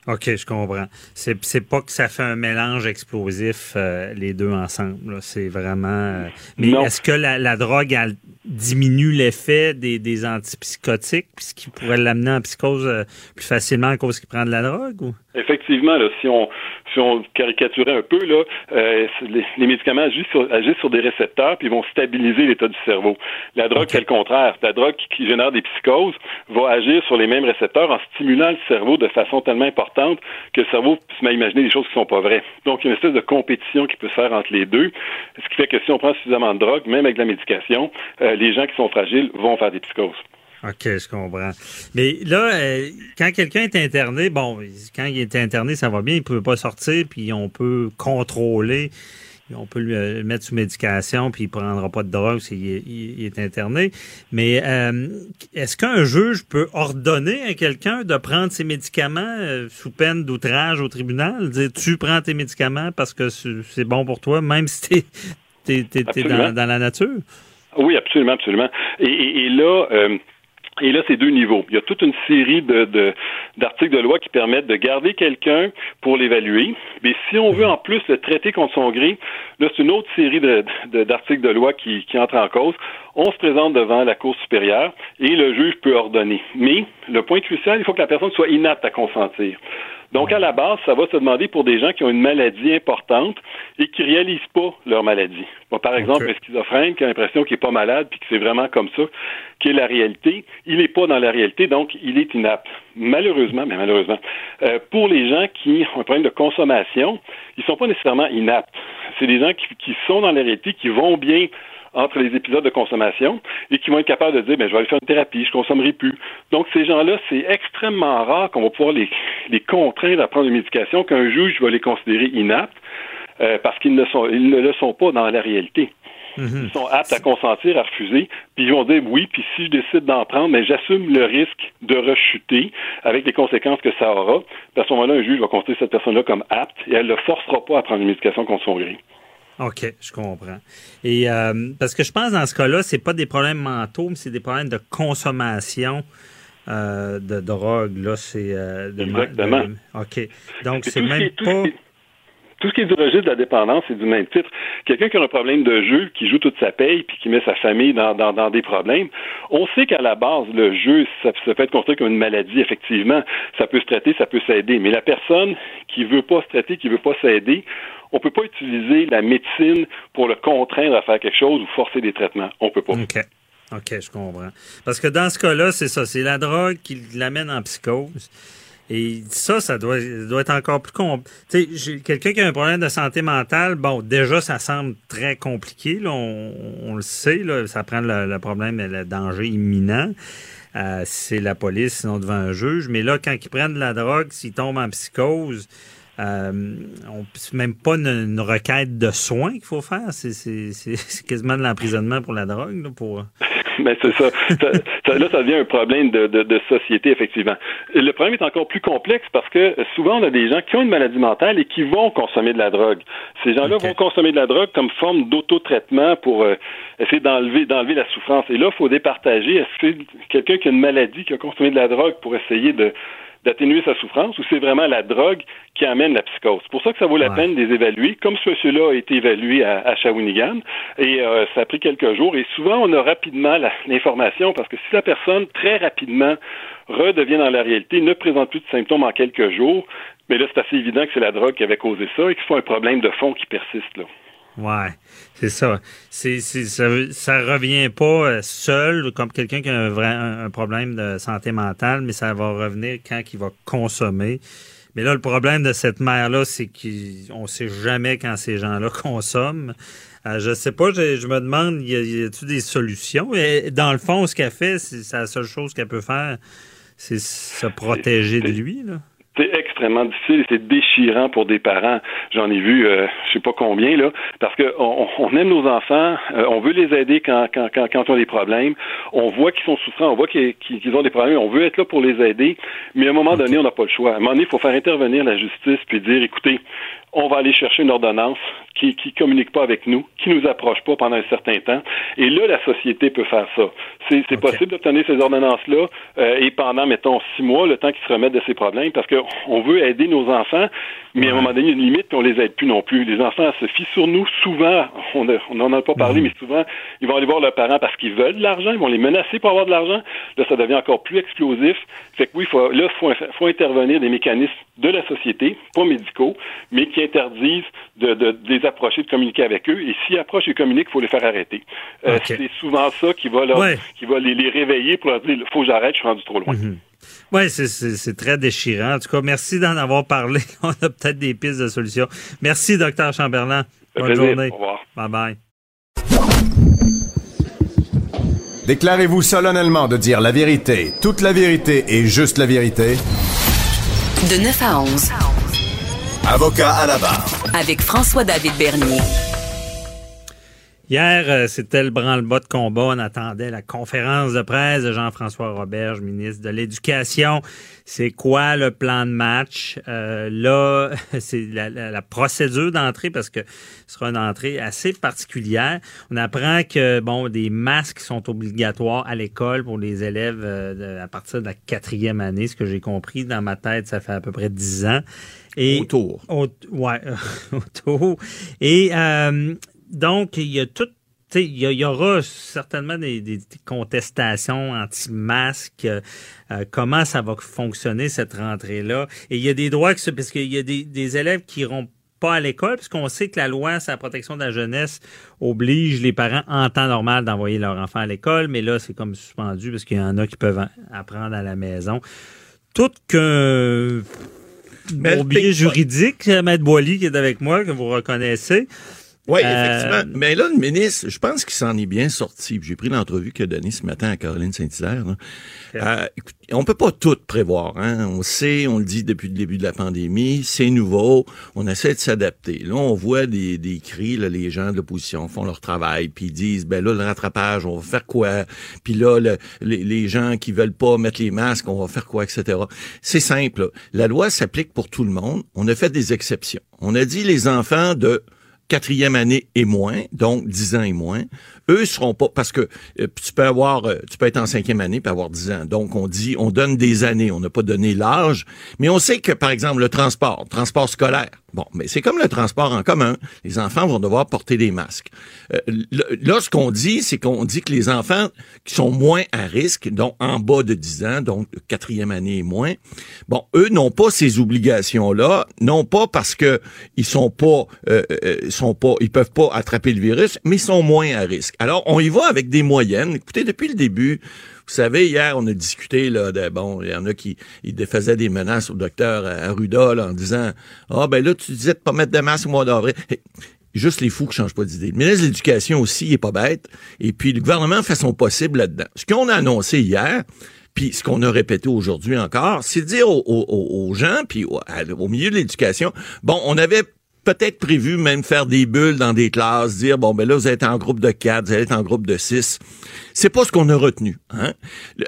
OK, je comprends. C'est, c'est pas que ça fait un mélange explosif, euh, les deux ensemble. là. C'est vraiment. euh, Mais Non. est-ce que la, la drogue elle diminue l'effet des, des antipsychotiques, puis ce qui pourrait l'amener en psychose euh, plus facilement à cause qu'il prend de la drogue? Ou? Effectivement, là, si on si on caricaturait un peu, là, euh, les, les médicaments agissent sur, agissent sur des récepteurs puis ils vont stabiliser l'état du cerveau. La drogue, c'est le contraire. La drogue qui, qui génère des psychoses va agir sur les mêmes récepteurs en stimulant le cerveau de façon tellement importante que le cerveau se met à imaginer des choses qui sont pas vraies. Donc, il y a une espèce de compétition qui peut se faire entre les deux, ce qui fait que si on prend suffisamment de drogue, même avec de la médication, euh, les gens qui sont fragiles vont faire des psychoses. OK, je comprends. Mais là, euh, quand quelqu'un est interné, bon, quand il est interné, ça va bien, il ne peut pas sortir, puis on peut contrôler, on peut lui euh, mettre sous médication, puis il ne prendra pas de drogue s'il est, il- est interné. Mais euh, est-ce qu'un juge peut ordonner à quelqu'un de prendre ses médicaments euh, sous peine d'outrage au tribunal? Dire, tu prends tes médicaments parce que c'est bon pour toi, même si t'es es, dans, la nature? Oui, absolument, absolument. Et, et- et là, euh, et là, c'est deux niveaux. Il y a toute une série de, d'articles de loi qui permettent de garder quelqu'un pour l'évaluer. Mais si on veut en plus le traiter contre son gré, là, c'est une autre série de, d'articles de loi qui, qui entre en cause. On se présente devant la Cour supérieure et le juge peut ordonner. Mais le point crucial, il faut que la personne soit inapte à consentir. Donc, à la base, ça va se demander pour des gens qui ont une maladie importante et qui réalisent pas leur maladie. Bon, par exemple, un schizophrène qui a l'impression qu'il est pas malade puis que c'est vraiment comme ça qui est la réalité. Il n'est pas dans la réalité, donc il est inapte. Malheureusement, mais malheureusement, euh, pour les gens qui ont un problème de consommation, ils sont pas nécessairement inaptes. C'est des gens qui, qui sont dans la réalité, qui vont bien entre les épisodes de consommation et qui vont être capables de dire ben, je vais aller faire une thérapie, je consommerai plus. Donc ces gens-là, c'est extrêmement rare qu'on va pouvoir les, les contraindre à prendre une médication, qu'un juge va les considérer inaptes euh, parce qu'ils ne sont ils ne le sont pas dans la réalité. Ils sont aptes à consentir, à refuser, puis ils vont dire oui, puis si je décide d'en prendre, mais j'assume le risque de rechuter avec les conséquences que ça aura. Puis à ce moment-là, un juge va considérer cette personne-là comme apte et elle ne le forcera pas à prendre une médication contre son gré. OK, je comprends. Et euh, parce que je pense dans ce cas-là, c'est pas des problèmes mentaux, mais c'est des problèmes de consommation euh, de drogue. Là, c'est euh, de, Exactement. de- OK. Donc c'est même est- tout ce pas. est- Tout ce qui est du registre de la dépendance, c'est du même titre. Quelqu'un qui a un problème de jeu, qui joue toute sa paye, puis qui met sa famille dans, dans, dans des problèmes, on sait qu'à la base, le jeu, ça, ça peut être considéré comme une maladie, effectivement. Ça peut se traiter, ça peut s'aider. Mais la personne qui veut pas se traiter, qui veut pas s'aider, on peut pas utiliser la médecine pour le contraindre à faire quelque chose ou forcer des traitements. On peut pas. OK. OK, je comprends. Parce que dans ce cas-là, c'est ça, c'est la drogue qui l'amène en psychose. Et ça, ça doit, être encore plus compliqué. Quelqu'un qui a un problème de santé mentale, bon, déjà, ça semble très compliqué, on, le sait, ça prend le, le problème et le danger imminent. Euh, c'est la police, sinon devant un juge. Mais là, quand ils prennent de la drogue, s'ils tombent en psychose, euh, on c'est même pas une, une requête de soins qu'il faut faire. C'est, c'est, c'est, c'est quasiment de l'emprisonnement pour la drogue. Là, pour... Mais c'est ça. Ça- ça- Là, ça devient un problème de, de- de société, effectivement. Le problème est encore plus complexe parce que souvent, on a des gens qui ont une maladie mentale et qui vont consommer de la drogue. Ces gens-là vont consommer de la drogue comme forme d'autotraitement pour euh, essayer d'enlever, d'enlever la souffrance. Et là, il faut départager. Est-ce que c'est quelqu'un qui a une maladie, qui a consommé de la drogue pour essayer de d'atténuer sa souffrance ou c'est vraiment la drogue qui amène la psychose? C'est pour ça que ça vaut la peine de les évaluer, comme ce monsieur-là a été évalué à, à Shawinigan, et euh, ça a pris quelques jours, et souvent on a rapidement l'information, parce que si la personne très rapidement redevient dans la réalité, ne présente plus de symptômes en quelques jours, mais là c'est assez évident que c'est la drogue qui avait causé ça et qu'il faut un problème de fond qui persiste là. Ouais, c'est ça. C'est, ça. Ça revient pas euh, seul comme quelqu'un qui a un, vrai, un problème de santé mentale, mais ça va revenir quand il va consommer. Mais là, le problème de cette mère-là, c'est qu'on sait jamais quand ces gens-là consomment. Euh, je sais pas, je, je me demande, y a-t-il des solutions? Et dans le fond, ce qu'elle fait, c'est, c'est la seule chose qu'elle peut faire, c'est se protéger de lui, là. C'est extrêmement difficile et c'est déchirant pour des parents. J'en ai vu, euh, je sais pas combien là, parce que on, on aime nos enfants, euh, on veut les aider quand, quand, quand, quand ils ont des problèmes. On voit qu'ils sont souffrants, on voit qu'ils ont des problèmes, on veut être là pour les aider, mais à un moment donné, on n'a pas le choix. À un moment donné, il faut faire intervenir la justice puis dire, écoutez, on va aller chercher une ordonnance. qui qui communiquent pas avec nous, qui nous approchent pas pendant un certain temps. Et là, la société peut faire ça. C'est possible d'obtenir ces ordonnances-là euh, et pendant, mettons, six mois, le temps qu'ils se remettent de ces problèmes, parce qu'on veut aider nos enfants, mais à un moment donné, il y a une limite, puis on les aide plus non plus. Les enfants se fient sur nous souvent. On n'en a pas parlé, mais souvent, ils vont aller voir leurs parents parce qu'ils veulent de l'argent, ils vont les menacer pour avoir de l'argent. Là, ça devient encore plus explosif. Fait que oui, faut, là, il faut, faut intervenir des mécanismes de la société, pas médicaux, mais qui interdisent de, de, les approcher, de communiquer avec eux. Et s'ils approchent et communiquent, il faut les faire arrêter. Euh, C'est souvent ça qui va, leur, qui va les, les, réveiller pour leur dire faut que j'arrête, je suis rendu trop loin. Mm-hmm. Oui, c'est très déchirant. En tout cas, merci d'en avoir parlé. On a peut-être des pistes de solutions. Merci, docteur Chamberlain. Bonne journée. Au revoir. Bye bye. Déclarez-vous solennellement de dire la vérité, toute la vérité et juste la vérité. De 9 à 11. Avocat à la barre. Avec François-David Bernier. Hier, euh, c'était le branle-bas de combat. On attendait la conférence de presse de Jean-François Roberge, ministre de l'Éducation. C'est quoi le plan de match? Euh, là, c'est la, la, procédure d'entrée parce que ce sera une entrée assez particulière. On apprend que, bon, des masques sont obligatoires à l'école pour les élèves euh, à partir de la quatrième année. Ce que j'ai compris dans ma tête, ça fait à peu près dix ans. Et, autour. Au, ouais, autour. Et euh, donc, il y a tout il y, aura certainement des, des contestations anti-masques. Euh, comment ça va fonctionner cette rentrée-là? Et il y a des droits que parce qu'il y a des, des élèves qui iront pas à l'école, puisqu'on sait que la loi sur la protection de la jeunesse oblige les parents en temps normal d'envoyer leur enfant à l'école, mais là, c'est comme suspendu parce qu'il y en a qui peuvent apprendre à la maison. Tout qu'un bourbier juridique, Maître Boily, qui est avec moi, que vous reconnaissez, oui, euh, effectivement. Mais là, le ministre, je pense qu'il s'en est bien sorti. J'ai pris l'entrevue qu'il a donnée ce matin à Caroline Saint-Hilaire. Euh, on peut pas tout prévoir. Hein? On sait, on le dit depuis le début de la pandémie, c'est nouveau, on essaie de s'adapter. Là, on voit des, des cris, là, les gens de l'opposition font leur travail, puis ils disent, ben là, le rattrapage, on va faire quoi? Puis là, les, les, gens qui veulent pas mettre les masques, on va faire quoi, etc. C'est simple. La loi s'applique pour tout le monde. On a fait des exceptions. On a dit les enfants de quatrième année et moins, donc dix ans et moins, eux seront pas parce que euh, tu peux avoir euh, tu peux être en cinquième année et avoir dix ans. Donc on dit on donne des années, on n'a pas donné l'âge, mais on sait que par exemple le transport, transport scolaire. Bon, mais c'est comme le transport en commun, les enfants vont devoir porter des masques. Euh, là ce qu'on dit, c'est qu'on dit que les enfants qui sont moins à risque, donc en bas de 10 ans, donc quatrième année et moins, bon, eux n'ont pas ces obligations là, non pas parce que ils sont pas euh, sont pas ils peuvent pas attraper le virus, mais ils sont moins à risque. Alors, on y va avec des moyennes. Écoutez, depuis le début, vous savez, hier, on a discuté, là, de, bon, il y en a qui ils faisaient des menaces au docteur Arruda, là, en disant, ah, oh, ben là, tu disais de pas mettre de masque au mois d'avril. Juste les fous qui changent pas d'idée. Le ministre de l'Éducation aussi, il est pas bête. Et puis, le gouvernement fait son possible là-dedans. Ce qu'on a annoncé hier, puis ce qu'on a répété aujourd'hui encore, c'est dire aux, gens, puis au milieu de l'éducation, bon, on avait peut-être prévu même faire des bulles dans des classes, dire bon ben là vous êtes en groupe de quatre, vous allez être en groupe de six. C'est pas ce qu'on a retenu. Hein?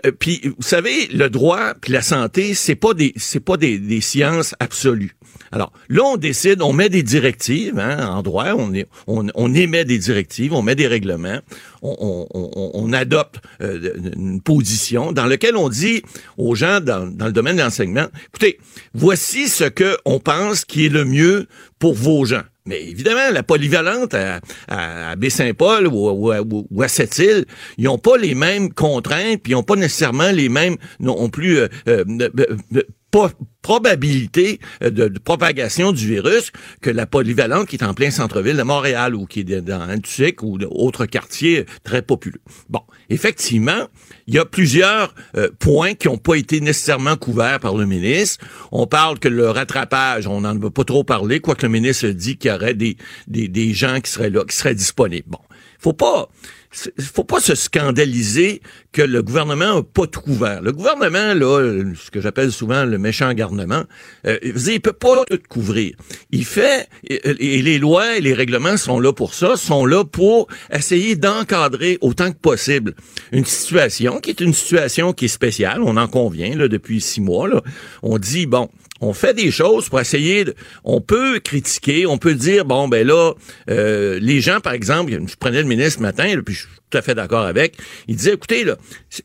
Euh, puis vous savez, le droit puis la santé, c'est pas des c'est pas des, des sciences absolues. Alors là, on décide, on met des directives hein, en droit, on, on, on, émet des directives, on met des règlements, on adopte euh, une position dans laquelle on dit aux gens dans, dans le domaine de l'enseignement, écoutez, voici ce que on pense qui est le mieux pour vos gens. Mais évidemment, la polyvalente à, Baie-Saint-Paul ou, ou, à Sept-Îles, ils n'ont pas les mêmes contraintes, puis ils n'ont pas nécessairement les mêmes non plus euh, euh, probabilité euh, de, propagation du virus que la polyvalente qui est en plein centre-ville de Montréal ou qui est dans Antusic ou d'autres quartiers très populeux. Bon, effectivement, il y a plusieurs euh, points qui n'ont pas été nécessairement couverts par le ministre. On parle que le rattrapage, on n'en veut pas trop parler, quoique le ministre dit qu'il y aurait des, des, des gens qui seraient là, qui seraient disponibles. Bon, faut pas faut pas se scandaliser que le gouvernement n'a pas tout couvert. Le gouvernement, là, ce que j'appelle souvent le méchant garnement, euh, il peut pas tout couvrir. Il fait, et, les lois et les règlements sont là pour ça, sont là pour essayer d'encadrer autant que possible une situation qui est une situation qui est spéciale, on en convient là, depuis six mois. Là. On dit, bon, on fait des choses pour essayer de, on peut critiquer, on peut dire bon ben là euh, les gens par exemple, je prenais le ministre ce matin puis je tout à fait d'accord avec, il disait écoutez là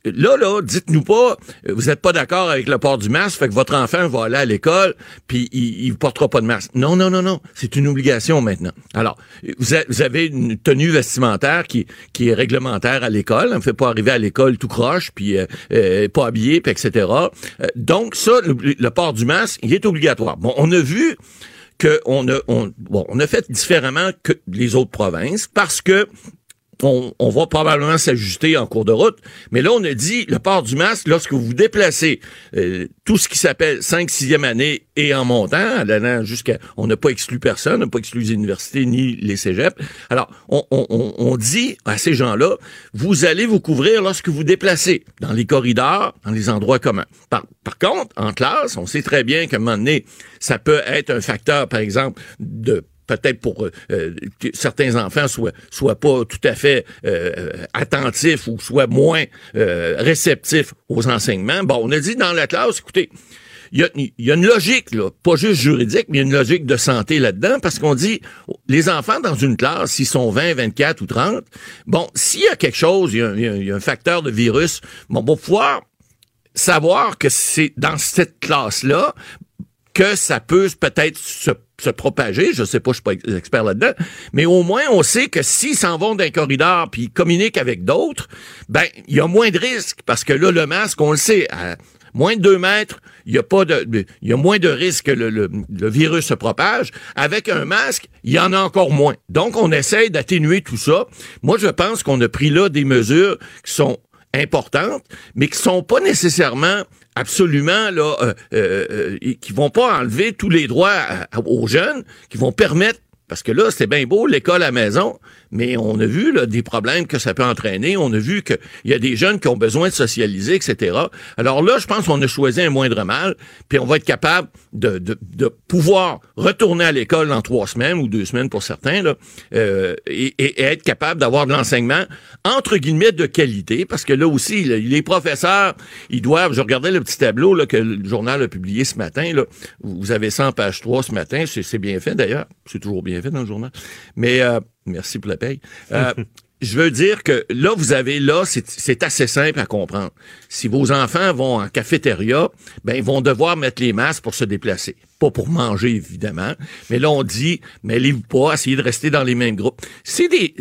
là là dites-nous pas euh, vous êtes pas d'accord avec le port du masque, fait que votre enfant va aller à l'école puis il, il portera pas de masque. Non non non non, c'est une obligation maintenant. Alors vous, avez une tenue vestimentaire qui qui est réglementaire à l'école, on ne fait pas arriver à l'école tout croche puis euh, pas habillé puis etc. donc ça le, le port du masque il est obligatoire. Bon, on a vu qu'on a, on, bon, on a fait différemment que les autres provinces parce que on, va probablement s'ajuster en cours de route. Mais là, on a dit le port du masque lorsque vous déplacez, euh, tout ce qui s'appelle 5 6e année et en montant, jusqu'à... On n'a pas exclu personne, on n'a pas exclu les universités ni les cégeps. Alors, on, on dit à ces gens-là, vous allez vous couvrir lorsque vous déplacez dans les corridors, dans les endroits communs. Par, par contre, en classe, on sait très bien qu'à un moment donné, ça peut être un facteur, par exemple, de peut-être pour euh, euh, que certains enfants soient soient pas tout à fait euh, attentifs ou soient moins réceptifs aux enseignements. Bon, on a dit dans la classe, écoutez, il y a, y a, une logique, là, pas juste juridique, mais il y a une logique de santé là-dedans, parce qu'on dit, les enfants dans une classe, s'ils sont 20, 24 ou 30, bon, s'il y a quelque chose, il y, a, un facteur de virus, bon, on va pouvoir savoir que c'est dans cette classe-là que ça peut peut-être se se propager. Je sais pas, je suis pas expert là-dedans. Mais au moins, on sait que s'ils s'en vont d'un corridor puis communiquent avec d'autres, ben, il y a moins de risques. Parce que là, le masque, on le sait, à moins de deux mètres, il y a pas de, il y a moins de risques que le, le, virus se propage. Avec un masque, il y en a encore moins. Donc, on essaye d'atténuer tout ça. Moi, je pense qu'on a pris là des mesures qui sont importantes, mais qui sont pas nécessairement absolument là, euh, euh, euh, qui vont pas enlever tous les droits aux jeunes, qui vont permettre parce que là, c'est bien beau, l'école à maison, mais on a vu là, des problèmes que ça peut entraîner. On a vu qu'il y a des jeunes qui ont besoin de socialiser, etc. Alors là, je pense qu'on a choisi un moindre mal, puis on va être capable de, de, de pouvoir retourner à l'école dans trois semaines ou deux semaines pour certains, là, euh, et, et, être capable d'avoir de l'enseignement, entre guillemets, de qualité, parce que là aussi, les professeurs, ils doivent, je regardais le petit tableau là, que le journal a publié ce matin, là, vous avez ça en page 3 ce matin, c'est bien fait d'ailleurs, c'est toujours bien fait dans le journal. Mais euh, merci pour la paye. Euh, je veux dire que là, vous avez là, c'est assez simple à comprendre. Si vos enfants vont en cafétéria, ben ils vont devoir mettre les masques pour se déplacer. Pas pour manger, évidemment. Mais là, on dit, mêlez-vous pas, essayez de rester dans les mêmes groupes. C'est des.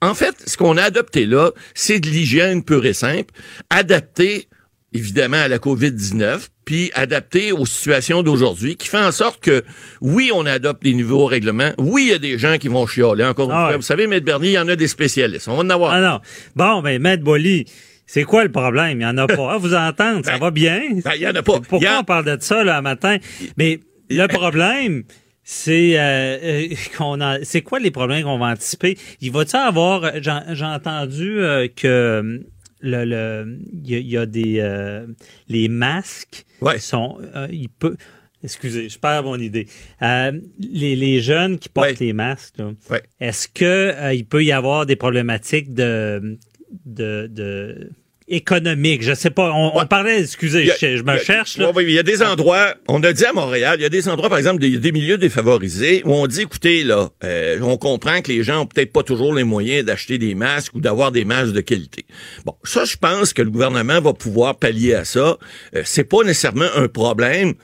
En fait, ce qu'on a adopté là, c'est de l'hygiène pure et simple, adapté évidemment à la COVID-19, puis adapté aux situations d'aujourd'hui, qui fait en sorte que, oui, on adopte des nouveaux règlements, oui, il y a des gens qui vont chialer, encore une ah fois. Vous savez, Maître Bernier, il y en a des spécialistes. On va en avoir. Ah non. Bon, ben, Maître Bolly, c'est quoi le problème? Il n'y en a pas. Ah, vous entendre, ça ben, va bien? Ben, il n'y en a pas. Pourquoi on parle de ça, là, matin? Mais le problème, c'est euh, euh, qu'on a c'est quoi les problèmes qu'on va anticiper? Il va-t-il avoir j'ai entendu euh, que le, le y, a des euh, les masques ouais. sont euh, il peut excusez je perds mon idée euh, les, les jeunes qui portent les masques ouais. est-ce que il peut y avoir des problématiques de de, de économique. Je sais pas. On, parlait, excusez, je, me cherche. Là. il y a des endroits, on a dit à Montréal, il y a des endroits, par exemple, des, des milieux défavorisés où on dit, écoutez, là, euh, on comprend que les gens ont peut-être pas toujours les moyens d'acheter des masques ou d'avoir des masques de qualité. Bon, ça, je pense que le gouvernement va pouvoir pallier à ça. Euh, c'est pas nécessairement un problème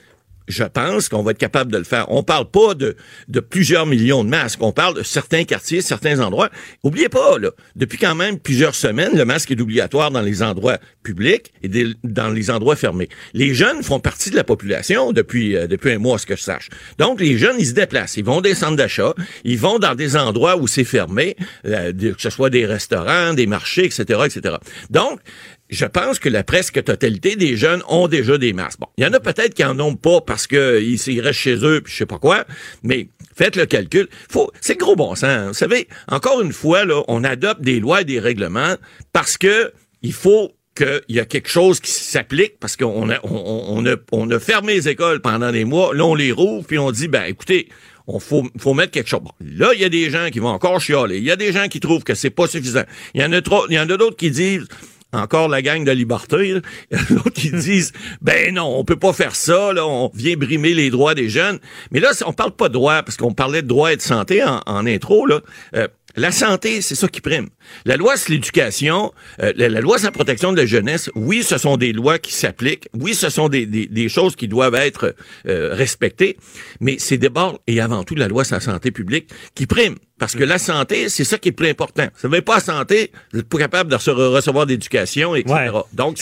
je pense qu'on va être capable de le faire. On parle pas de, de plusieurs millions de masques. On parle de certains quartiers, certains endroits. Oubliez pas, là, depuis quand même plusieurs semaines, le masque est obligatoire dans les endroits publics et dans les endroits fermés. Les jeunes font partie de la population depuis, euh, depuis un mois, ce que je sache. Donc, les jeunes, ils se déplacent. Ils vont des centres d'achat. Ils vont dans des endroits où c'est fermé, euh, que ce soit des restaurants, des marchés, etc., etc. Donc, je pense que la presque totalité des jeunes ont déjà des masques. Bon, il y en a peut-être qui en ont pas parce que ils, restent chez eux, puis je sais pas quoi, mais faites le calcul. Faut, c'est gros bon sens. Hein. Vous savez, encore une fois, là, on adopte des lois et des règlements parce que il faut qu'il y a quelque chose qui s'applique parce qu'on a, on, a, on a fermé les écoles pendant des mois. Là, on les rouvre puis on dit, ben écoutez, on faut, faut mettre quelque chose. Bon, là, il y a des gens qui vont encore chialer. Il y a des gens qui trouvent que c'est pas suffisant. Il y en a trop, il y en a d'autres qui disent encore la gang de liberté, l'autre qui disent, ben non, on peut pas faire ça, là, on vient brimer les droits des jeunes. Mais là, on parle pas de droit, parce qu'on parlait de droit et de santé en, en intro, là. Euh, la santé, c'est ça qui prime. La loi sur l'éducation, euh, la, la, loi sur la protection de la jeunesse, oui, ce sont des lois qui s'appliquent, oui, ce sont des, des, des, choses qui doivent être euh, respectées, mais c'est d'abord et avant tout la loi sur la santé publique qui prime. Parce que la santé, c'est ça qui est plus important. Ça ne veut pas la santé, vous n'êtes pas capable de recevoir d'éducation, etc. Ouais. Donc,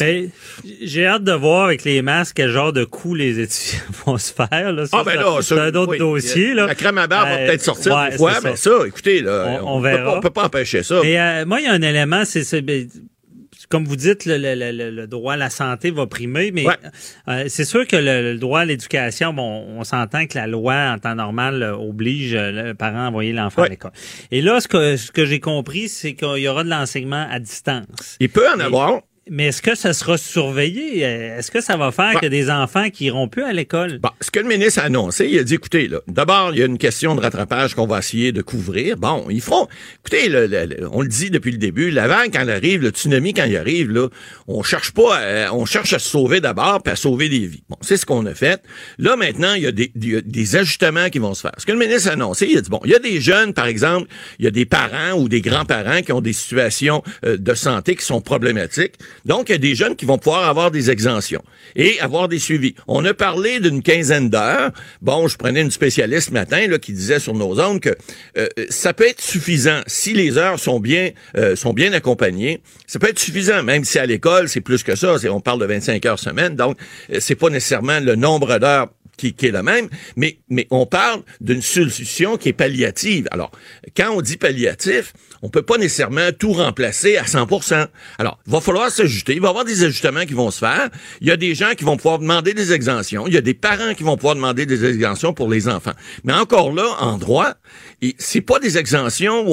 j'ai hâte de voir avec les masques quel genre de coups les étudiants vont se faire. Là. Ça, ah, ben là, c'est un autre oui, dossier. Là. La crème à barbe euh, va peut-être sortir ouais, fois, mais ça. ça, écoutez, là, on, on, on verra. Peut pas, on peut pas empêcher ça. Mais euh, moi, il y a un élément, c'est comme vous dites, le, le, le, le, droit à la santé va primer, mais ouais. euh, c'est sûr que le, droit à l'éducation, bon, on s'entend que la loi, en temps normal, oblige le parent à envoyer l'enfant ouais. à l'école. Et là, ce que, ce que j'ai compris, c'est qu'il y aura de l'enseignement à distance. Il peut en Et, avoir. Mais est-ce que ça sera surveillé? Est-ce que ça va faire bah, que des enfants qui iront plus à l'école? Bah, ce que le ministre a annoncé, il a dit, écoutez, là, d'abord, il y a une question de rattrapage qu'on va essayer de couvrir. Bon, ils feront. Écoutez, le, on le dit depuis le début, la vague quand elle arrive, le tsunami quand il arrive, là, on cherche pas, à, on cherche à se sauver d'abord, puis à sauver des vies. Bon, c'est ce qu'on a fait. Là, maintenant, il y, a des, il y a des ajustements qui vont se faire. Ce que le ministre a annoncé, il a dit, bon, il y a des jeunes, par exemple, il y a des parents ou des grands-parents qui ont des situations euh, de santé qui sont problématiques. Donc, il y a des jeunes qui vont pouvoir avoir des exemptions et avoir des suivis. On a parlé d'une quinzaine d'heures. Bon, je prenais une spécialiste ce matin là, qui disait sur nos ondes que euh, ça peut être suffisant si les heures sont bien euh, sont bien accompagnées. Ça peut être suffisant, même si à l'école c'est plus que ça. On parle de 25 heures semaine, donc euh, c'est pas nécessairement le nombre d'heures qui, qui, est le même, mais, mais on parle d'une solution qui est palliative. Alors, quand on dit palliatif, on peut pas nécessairement tout remplacer à 100% Alors, il va falloir s'ajuster. Il va y avoir des ajustements qui vont se faire. Il y a des gens qui vont pouvoir demander des exemptions. Il y a des parents qui vont pouvoir demander des exemptions pour les enfants. Mais encore là, en droit, c'est pas des exemptions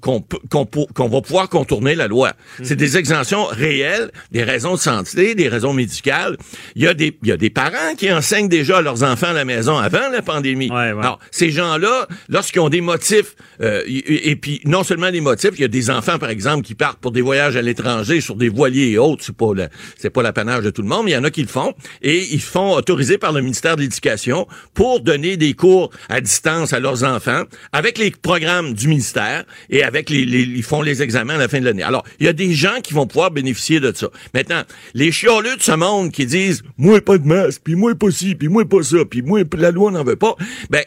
qu'on qu qu va pouvoir contourner la loi. -hmm. C'est des exemptions réelles, des raisons de santé, des raisons médicales. Il y a des, il y a des parents qui enseignent déjà à leurs enfants à la maison avant la pandémie. Ouais, ouais. Alors, ces gens-là, lorsqu'ils ont des motifs, euh, et, et, puis non seulement motifs, il y a des enfants, par exemple, qui partent pour des voyages à l'étranger sur des voiliers et autres. C'est pas c'est pas l'apanage de tout le monde, mais il y en a qui le font. Et ils font autoriser par le ministère de l'Éducation pour donner des cours à distance à leurs enfants avec les programmes du ministère et avec les, les ils font les examens à la fin de l'année. Alors, il y a des gens qui vont pouvoir bénéficier de ça. Maintenant, les chioleux de ce monde qui disent moi pas de masque, puis moi pas ci, puis moi pas ça, puis moi la loi n'en veut pas, ben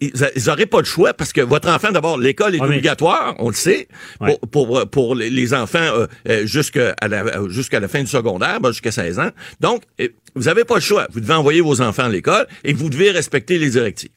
ils n'auraient pas de choix parce que votre enfant, d'abord, l'école est mais- obligatoire, on le sait, pour, pour, pour les- enfants euh, euh, jusqu'à la, euh, jusqu'à la fin du secondaire, ben, jusqu'à 16 ans. Donc, euh, vous n'avez pas le choix. Vous devez envoyer vos enfants à l'école et vous devez respecter les directives.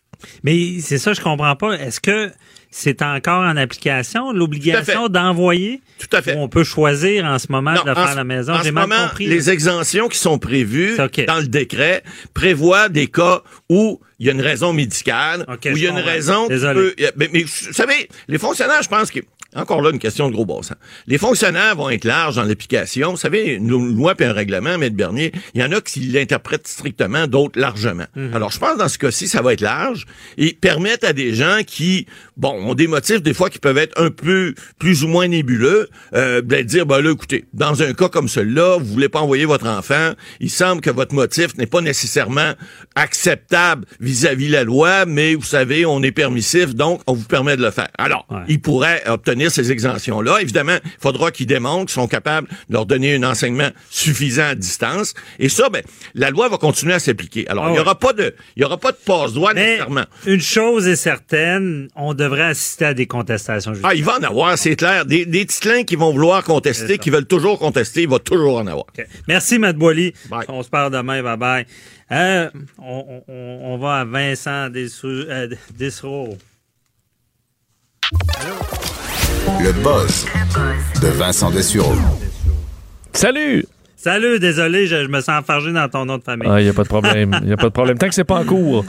Mais c'est ça, je comprends pas. Est-ce que c'est encore en application, l'obligation d'envoyer? Tout à fait. On peut choisir en ce moment de le faire à la maison? J'ai mal moment, compris. les exemptions qui sont prévues dans le décret prévoient des cas où il y a une raison médicale, où il y a une comprends. raison Désolé. peut- mais, mais vous savez, les fonctionnaires, je pense que encore là, une question de gros bon sens. Les fonctionnaires vont être larges dans l'application. Vous savez, une loi et un règlement, M. Bernier, il y en a qui l'interprètent strictement, d'autres largement. Mhm. Alors, je pense dans ce cas-ci, ça va être large et permettre à des gens qui, bon, ont des motifs des fois qui peuvent être un peu plus ou moins nébuleux, euh, de dire, ben là, écoutez, dans un cas comme celui-là, vous voulez pas envoyer votre enfant, il semble que votre motif n'est pas nécessairement acceptable vis-à-vis la loi, mais vous savez, on est permissif, donc on vous permet de le faire. Alors, Ouais. ils pourraient obtenir ces exemptions-là. Évidemment, il faudra qu'ils démontrent qu'ils sont capables de leur donner un enseignement suffisant à distance. Et ça, ben, la loi va continuer à s'appliquer. Alors, Ah il y ouais. aura pas de, il y aura pas de passe-doigt Mais nécessairement. une chose est certaine, on devrait assister à des contestations judiciaires. Ah, il va en avoir, c'est clair. Des, des titlins qui vont vouloir contester, qui veulent toujours contester, il va toujours en avoir. Merci, Matt Boily. Bye. On se parle demain. Bye-bye. Euh, on, on- on va à Vincent Dessou- euh, Dessereau. Le buzz de Vincent Dessureau. Salut! Salut, désolé, je, je me sens enfargé dans ton nom de famille. Ah, il n'y a pas de problème. Il a pas de problème. Tant que c'est pas en cours.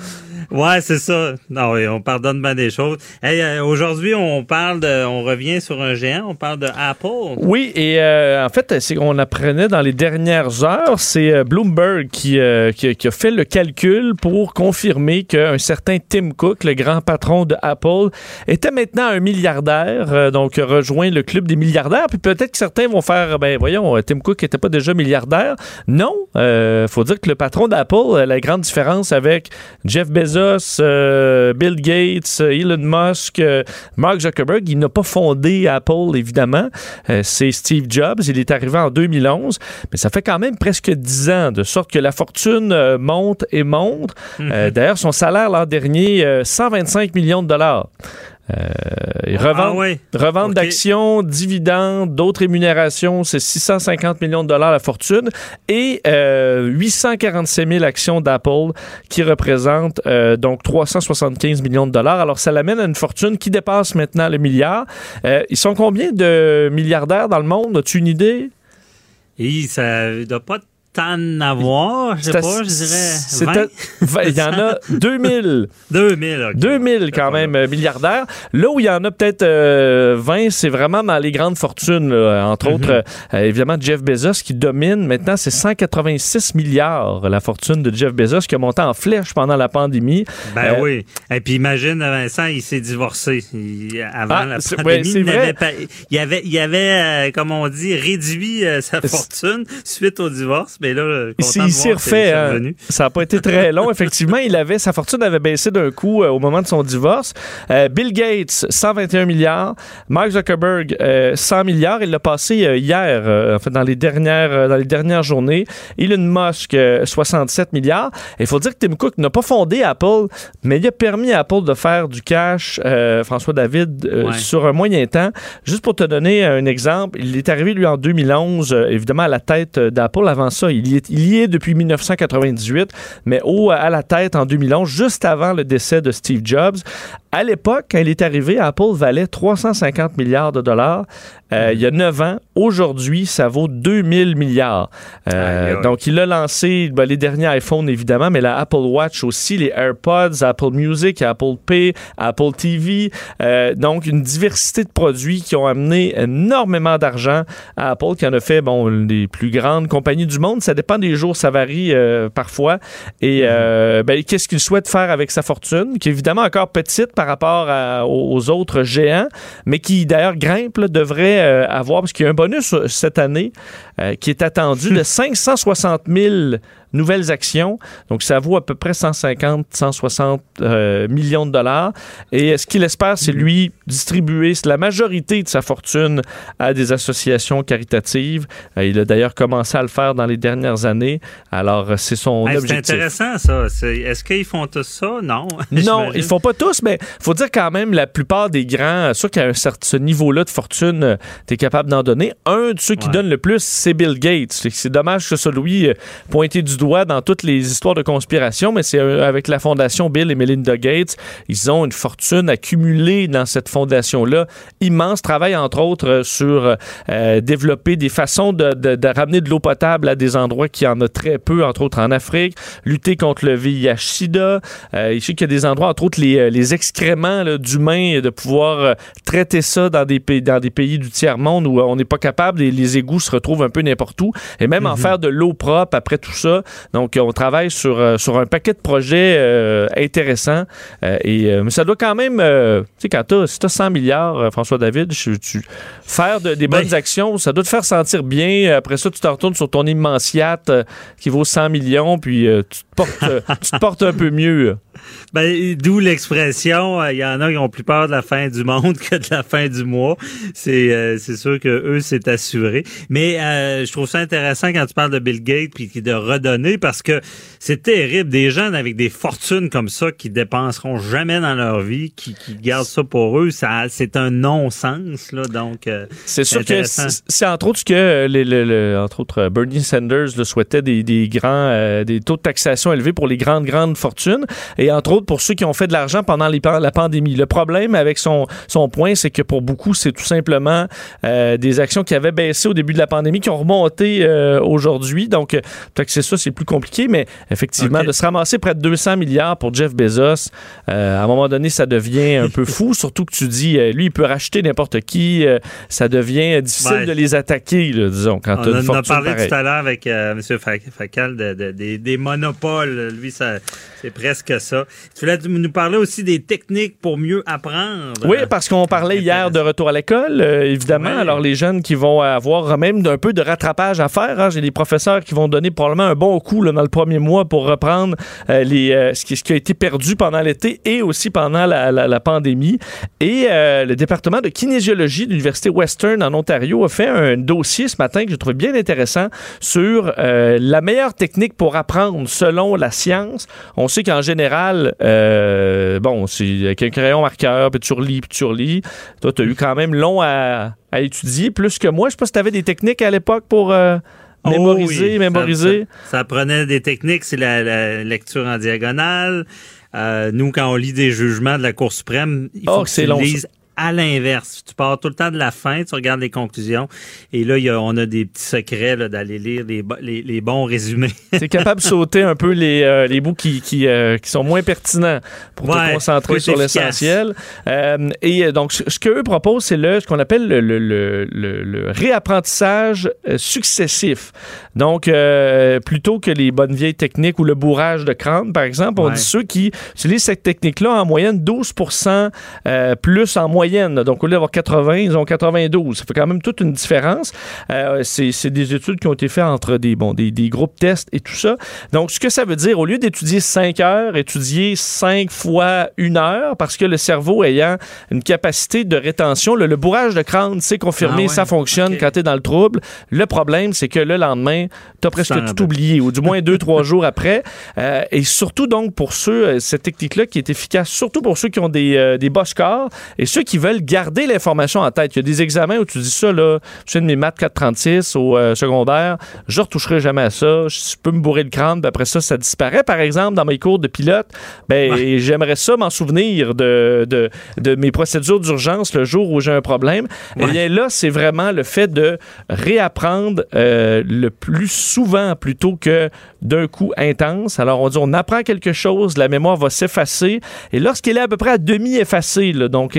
Ouais, c'est ça. Non, oui, on pardonne bien des choses. Euh, aujourd'hui, on parle de, on revient sur un géant, on parle de Apple. Oui, et euh, en fait, on apprenait dans les dernières heures, c'est euh, Bloomberg qui, qui, a fait le calcul pour confirmer qu'un certain Tim Cook, le grand patron de Apple, était maintenant un milliardaire, donc rejoint le club des milliardaires. Puis peut-être que certains vont faire, ben voyons, Tim Cook n'était pas déjà milliardaire. Non, faut dire que le patron d'Apple, la grande différence avec Jeff Bezos, euh, Bill Gates, euh, Elon Musk, euh, Mark Zuckerberg, il n'a pas fondé Apple, évidemment. Euh, c'est Steve Jobs. Il est arrivé en 2011, mais ça fait quand même presque 10 ans, de sorte que la fortune monte et monte. Euh, D'ailleurs, son salaire l'an dernier, euh, 125 millions de dollars. Euh, revente, Ah ouais. revente Ok. d'actions, dividendes, d'autres rémunérations, c'est 650 millions de dollars la fortune et euh, 847 000 actions d'Apple qui représentent euh, donc 375 millions de dollars. Alors ça l'amène à une fortune qui dépasse maintenant le milliard. Euh, ils sont combien de milliardaires dans le monde? As-tu une idée? Et ça ne doit pas en avoir, je sais pas, je dirais c'est 20. à- vingt- Il y en a 2000. 2000, OK. 2000 quand même euh, milliardaires. Là où il y en a peut-être euh, 20, c'est vraiment dans les grandes fortunes. là. Entre Mhm. autres, euh, évidemment, Jeff Bezos qui domine. Maintenant, c'est 186 milliards la fortune de Jeff Bezos qui a monté en flèche pendant la pandémie. Ben Euh, oui. Et puis imagine, Vincent, il s'est divorcé Il- avant Ah, la pandémie. ouais, il, vrai. avait il avait, il avait euh, comme on dit, réduit euh, sa fortune suite au divorce. Mais là, content il s'est refait. hein. Ça n'a pas été très long. Effectivement, il avait sa fortune avait baissé d'un coup euh, au moment de son divorce. Euh, Bill Gates, 121 milliards. Mark Zuckerberg, euh, 100 milliards. Il l'a passé euh, hier, euh, en fait, dans les dernières, euh, dans les dernières journées. Elon Musk, euh, 67 milliards. Il faut dire que Tim Cook n'a pas fondé Apple, mais il a permis à Apple de faire du cash, euh, François David, euh, Ouais. sur un moyen temps. Juste pour te donner un exemple, il est arrivé, lui, en 2011, euh, évidemment, à la tête euh, d'Apple. Avant ça, il y est, il depuis 1998, mais au, à la tête en 2011, juste avant le décès de Steve Jobs. À l'époque, quand il est arrivé, Apple valait 350 milliards de dollars. Euh, Il y a 9 ans. Aujourd'hui, ça vaut 2000 milliards. Euh, donc, il a lancé ben, les derniers iPhones, évidemment, mais la Apple Watch aussi, les AirPods, Apple Music, Apple Pay, Apple TV. Euh, donc, une diversité de produits qui ont amené énormément d'argent à Apple, qui en a fait, bon, des plus grandes compagnies du monde. Ça dépend des jours, ça varie parfois. Et euh, ben, qu'est-ce qu'il souhaite faire avec sa fortune, qui est évidemment encore petite par rapport à- aux, autres géants, mais qui d'ailleurs grimpe, là, devrait euh, avoir, parce qu'il y a un bonus euh, cette année euh, qui est attendu de 560 000 nouvelles actions. Donc, ça vaut à peu près 150, 160 euh, millions de dollars. Et ce qu'il espère, c'est lui distribuer la majorité de sa fortune à des associations caritatives. Euh, il a d'ailleurs commencé à le faire dans les dernières années. Alors, euh, c'est son Hey, c'est objectif. intéressant, ça. Est-ce qu'ils font tous ça? Non. Non, ils font pas tous, mais faut dire quand même, la plupart des grands, euh, qu'à un certain ce niveau-là de fortune, tu es capable d'en donner. Un de ceux qui Ouais. donne le plus, c'est Bill Gates. C'est- dommage que ce soit lui euh, pointé du doigt dans toutes les histoires de conspiration, mais c'est euh, avec la fondation Bill et Melinda Gates, ils ont une fortune accumulée dans cette fondation-là. Immense travail, entre autres, euh, sur euh, développer des façons de, de- de ramener de l'eau potable à des endroits qui en a très peu, entre autres en Afrique, lutter contre le VIH-Sida. Euh, je sais qu'il y a des endroits, entre autres les, les excréments d'humains, de pouvoir euh, traiter ça dans des, pays, dans des pays du tiers-monde où on n'est pas capable, et les égouts se retrouvent un peu n'importe où, et même en faire de l'eau propre après tout ça. Donc, on travaille sur, euh, sur un paquet de projets euh, intéressants. Euh, et, euh, mais ça doit quand même, euh, tu sais, quand t'as, si t'as 100 milliards, François David, tu, tu- faire de- des bonnes Ben. actions, ça doit te faire sentir bien. Après ça, tu te retournes sur ton immense yacht euh, qui vaut 100 millions, puis euh, tu, te portes, tu te portes un peu mieux. Ben, d'où l'expression, euh, il y en a qui ont plus peur de la fin du monde que de la fin du mois. C'est euh, c'est sûr que eux c'est assuré. Mais euh, je trouve ça intéressant quand tu parles de Bill Gates puis de redonner parce que c'est terrible des gens avec des fortunes comme ça qui dépenseront jamais dans leur vie, qui, qui gardent ça pour eux, ça c'est un non-sens là. Donc euh, C'est sûr que c'est entre autres ce que euh, les- entre autres euh, Bernie Sanders le souhaitait des, des grands euh, des taux de taxation élevés pour les grandes grandes fortunes et entre autres pour ceux qui ont fait de l'argent pendant les, la pandémie. Le problème avec son, son point, c'est que pour beaucoup, c'est tout simplement euh, des actions qui avaient baissé au début de la pandémie, qui ont remonté euh, aujourd'hui. Donc, peut-être que c'est ça, c'est plus compliqué, mais effectivement, de se ramasser près de 200 milliards pour Jeff Bezos, à un moment donné, ça devient un peu fou, surtout que tu dis, lui, il peut racheter n'importe qui. ça devient difficile de les attaquer, disons, quand tu On en a parlé tout à l'heure avec M. Facal de, des, monopoles. Lui, c'est presque ça. Tu voulais nous parler aussi des techniques pour mieux apprendre. Oui, parce qu'on parlait hier de retour à l'école, euh, évidemment. Alors, les jeunes qui vont avoir même un peu de rattrapage à faire. Hein. J'ai des professeurs qui vont donner probablement un bon coup là, dans le premier mois pour reprendre euh, les, euh, ce, qui, ce, qui, a été perdu pendant l'été et aussi pendant la, la, pandémie. Et le département de kinésiologie de l'Université Western en Ontario a fait un dossier ce matin que j'ai trouvé bien intéressant sur la meilleure technique pour apprendre selon la science. On sait qu'en général, euh, bon, c'est avec un crayon marqueur, puis tu relis, puis tu relis. Toi, tu as eu quand même long à, étudier, plus que moi. Je sais pas si tu avais des techniques à l'époque pour... Euh, oh mémoriser, mémoriser. Ça, prenait des techniques, c'est la, lecture en diagonale. Euh, nous, quand on lit des jugements de la Cour suprême, il faut oh, que tu lises à l'inverse. Tu pars tout le temps de la fin, tu regardes les conclusions, et là, y a, on a des petits secrets d'aller lire les, les, les, bons résumés. tu es capable de sauter un peu les, euh, les bouts qui, qui, euh, qui, sont moins pertinents pour te concentrer sur l'essentiel. Euh, et donc, ce qu'eux proposent, c'est le, ce qu'on appelle le, le, le, le, réapprentissage successif. Donc, plutôt que les bonnes vieilles techniques ou le bourrage de crâne, par exemple, on dit ceux qui utilisent cette technique-là en moyenne 12% plus en moyenne donc, au lieu d'avoir 80, ils ont 92. Ça fait quand même toute une différence. Euh, c'est des études qui ont été faites entre des, bon, des, des, groupes tests et tout ça. Donc, ce que ça veut dire, au lieu d'étudier 5 heures, étudier 5 fois une heure, parce que le cerveau ayant une capacité de rétention, le, bourrage de crâne, c'est confirmé, ah ça fonctionne quand tu es dans le trouble. Le problème, c'est que le lendemain, tu as presque tout oublié, ou du moins 2-3 jours après. Euh, et surtout, donc, pour ceux, euh, cette technique-là qui est efficace, surtout pour ceux qui ont des, des bas scores et ceux qui veulent garder l'information en tête. Il y a des examens où tu dis ça, là, je fais de mes maths 436 au euh, secondaire, je retoucherai jamais à ça, je peux me bourrer le crâne, puis après ça, ça disparaît. Par exemple, dans mes cours de pilote, ben, j'aimerais ça m'en souvenir de, de, de, mes procédures d'urgence le jour où j'ai un problème. Et eh bien là, c'est vraiment le fait de réapprendre euh, le plus souvent plutôt que d'un coup intense. Alors, on dit, on apprend quelque chose, la mémoire va s'effacer. Et lorsqu'elle est à peu près à demi effacée, donc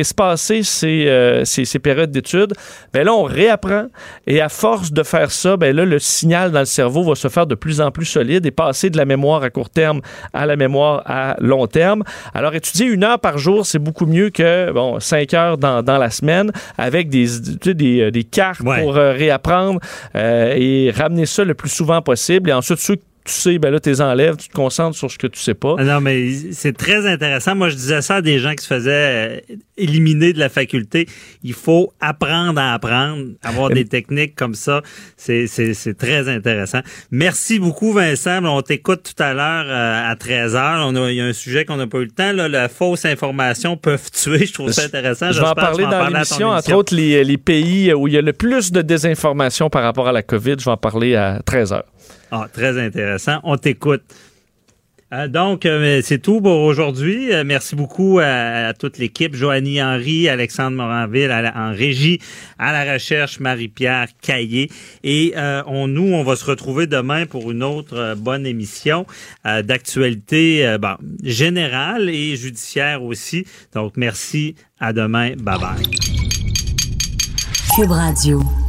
ces, euh, ces, ces, périodes d'études, ben là, on réapprend. Et à force de faire ça, ben là, le signal dans le cerveau va se faire de plus en plus solide et passer de la mémoire à court terme à la mémoire à long terme. Alors, étudier une heure par jour, c'est beaucoup mieux que, bon, cinq heures dans, dans la semaine avec des, des, euh, des cartes pour euh, réapprendre et ramener ça le plus souvent possible. Et ensuite, ceux tu sais, ben là, tu les enlèves, tu te concentres sur ce que tu sais pas. Ah non, mais c'est très intéressant. Moi, je disais ça à des gens qui se faisaient euh, éliminer de la faculté. Il faut apprendre à apprendre, avoir des techniques comme ça. C'est très intéressant. Merci beaucoup, Vincent. On t'écoute tout à l'heure euh, à 13 h Il y a un sujet qu'on n'a pas eu le temps. Là, la fausse information peuvent tuer. Je trouve ça intéressant. Je vais en parler dans l'émission. Entre autres, les, les pays où il y a le plus de désinformation par rapport à la COVID. Je vais en parler à 13 h ah, très intéressant. On t'écoute. Euh, donc, euh, c'est tout pour aujourd'hui. Euh, merci beaucoup à, toute l'équipe. Joanie Henry, Alexandre Moranville en régie, à la recherche, Marie-Pierre Caillé. Et on, nous, on va se retrouver demain pour une autre bonne émission d'actualité générale et judiciaire aussi. Donc, merci. À demain. Bye bye. Cube Radio.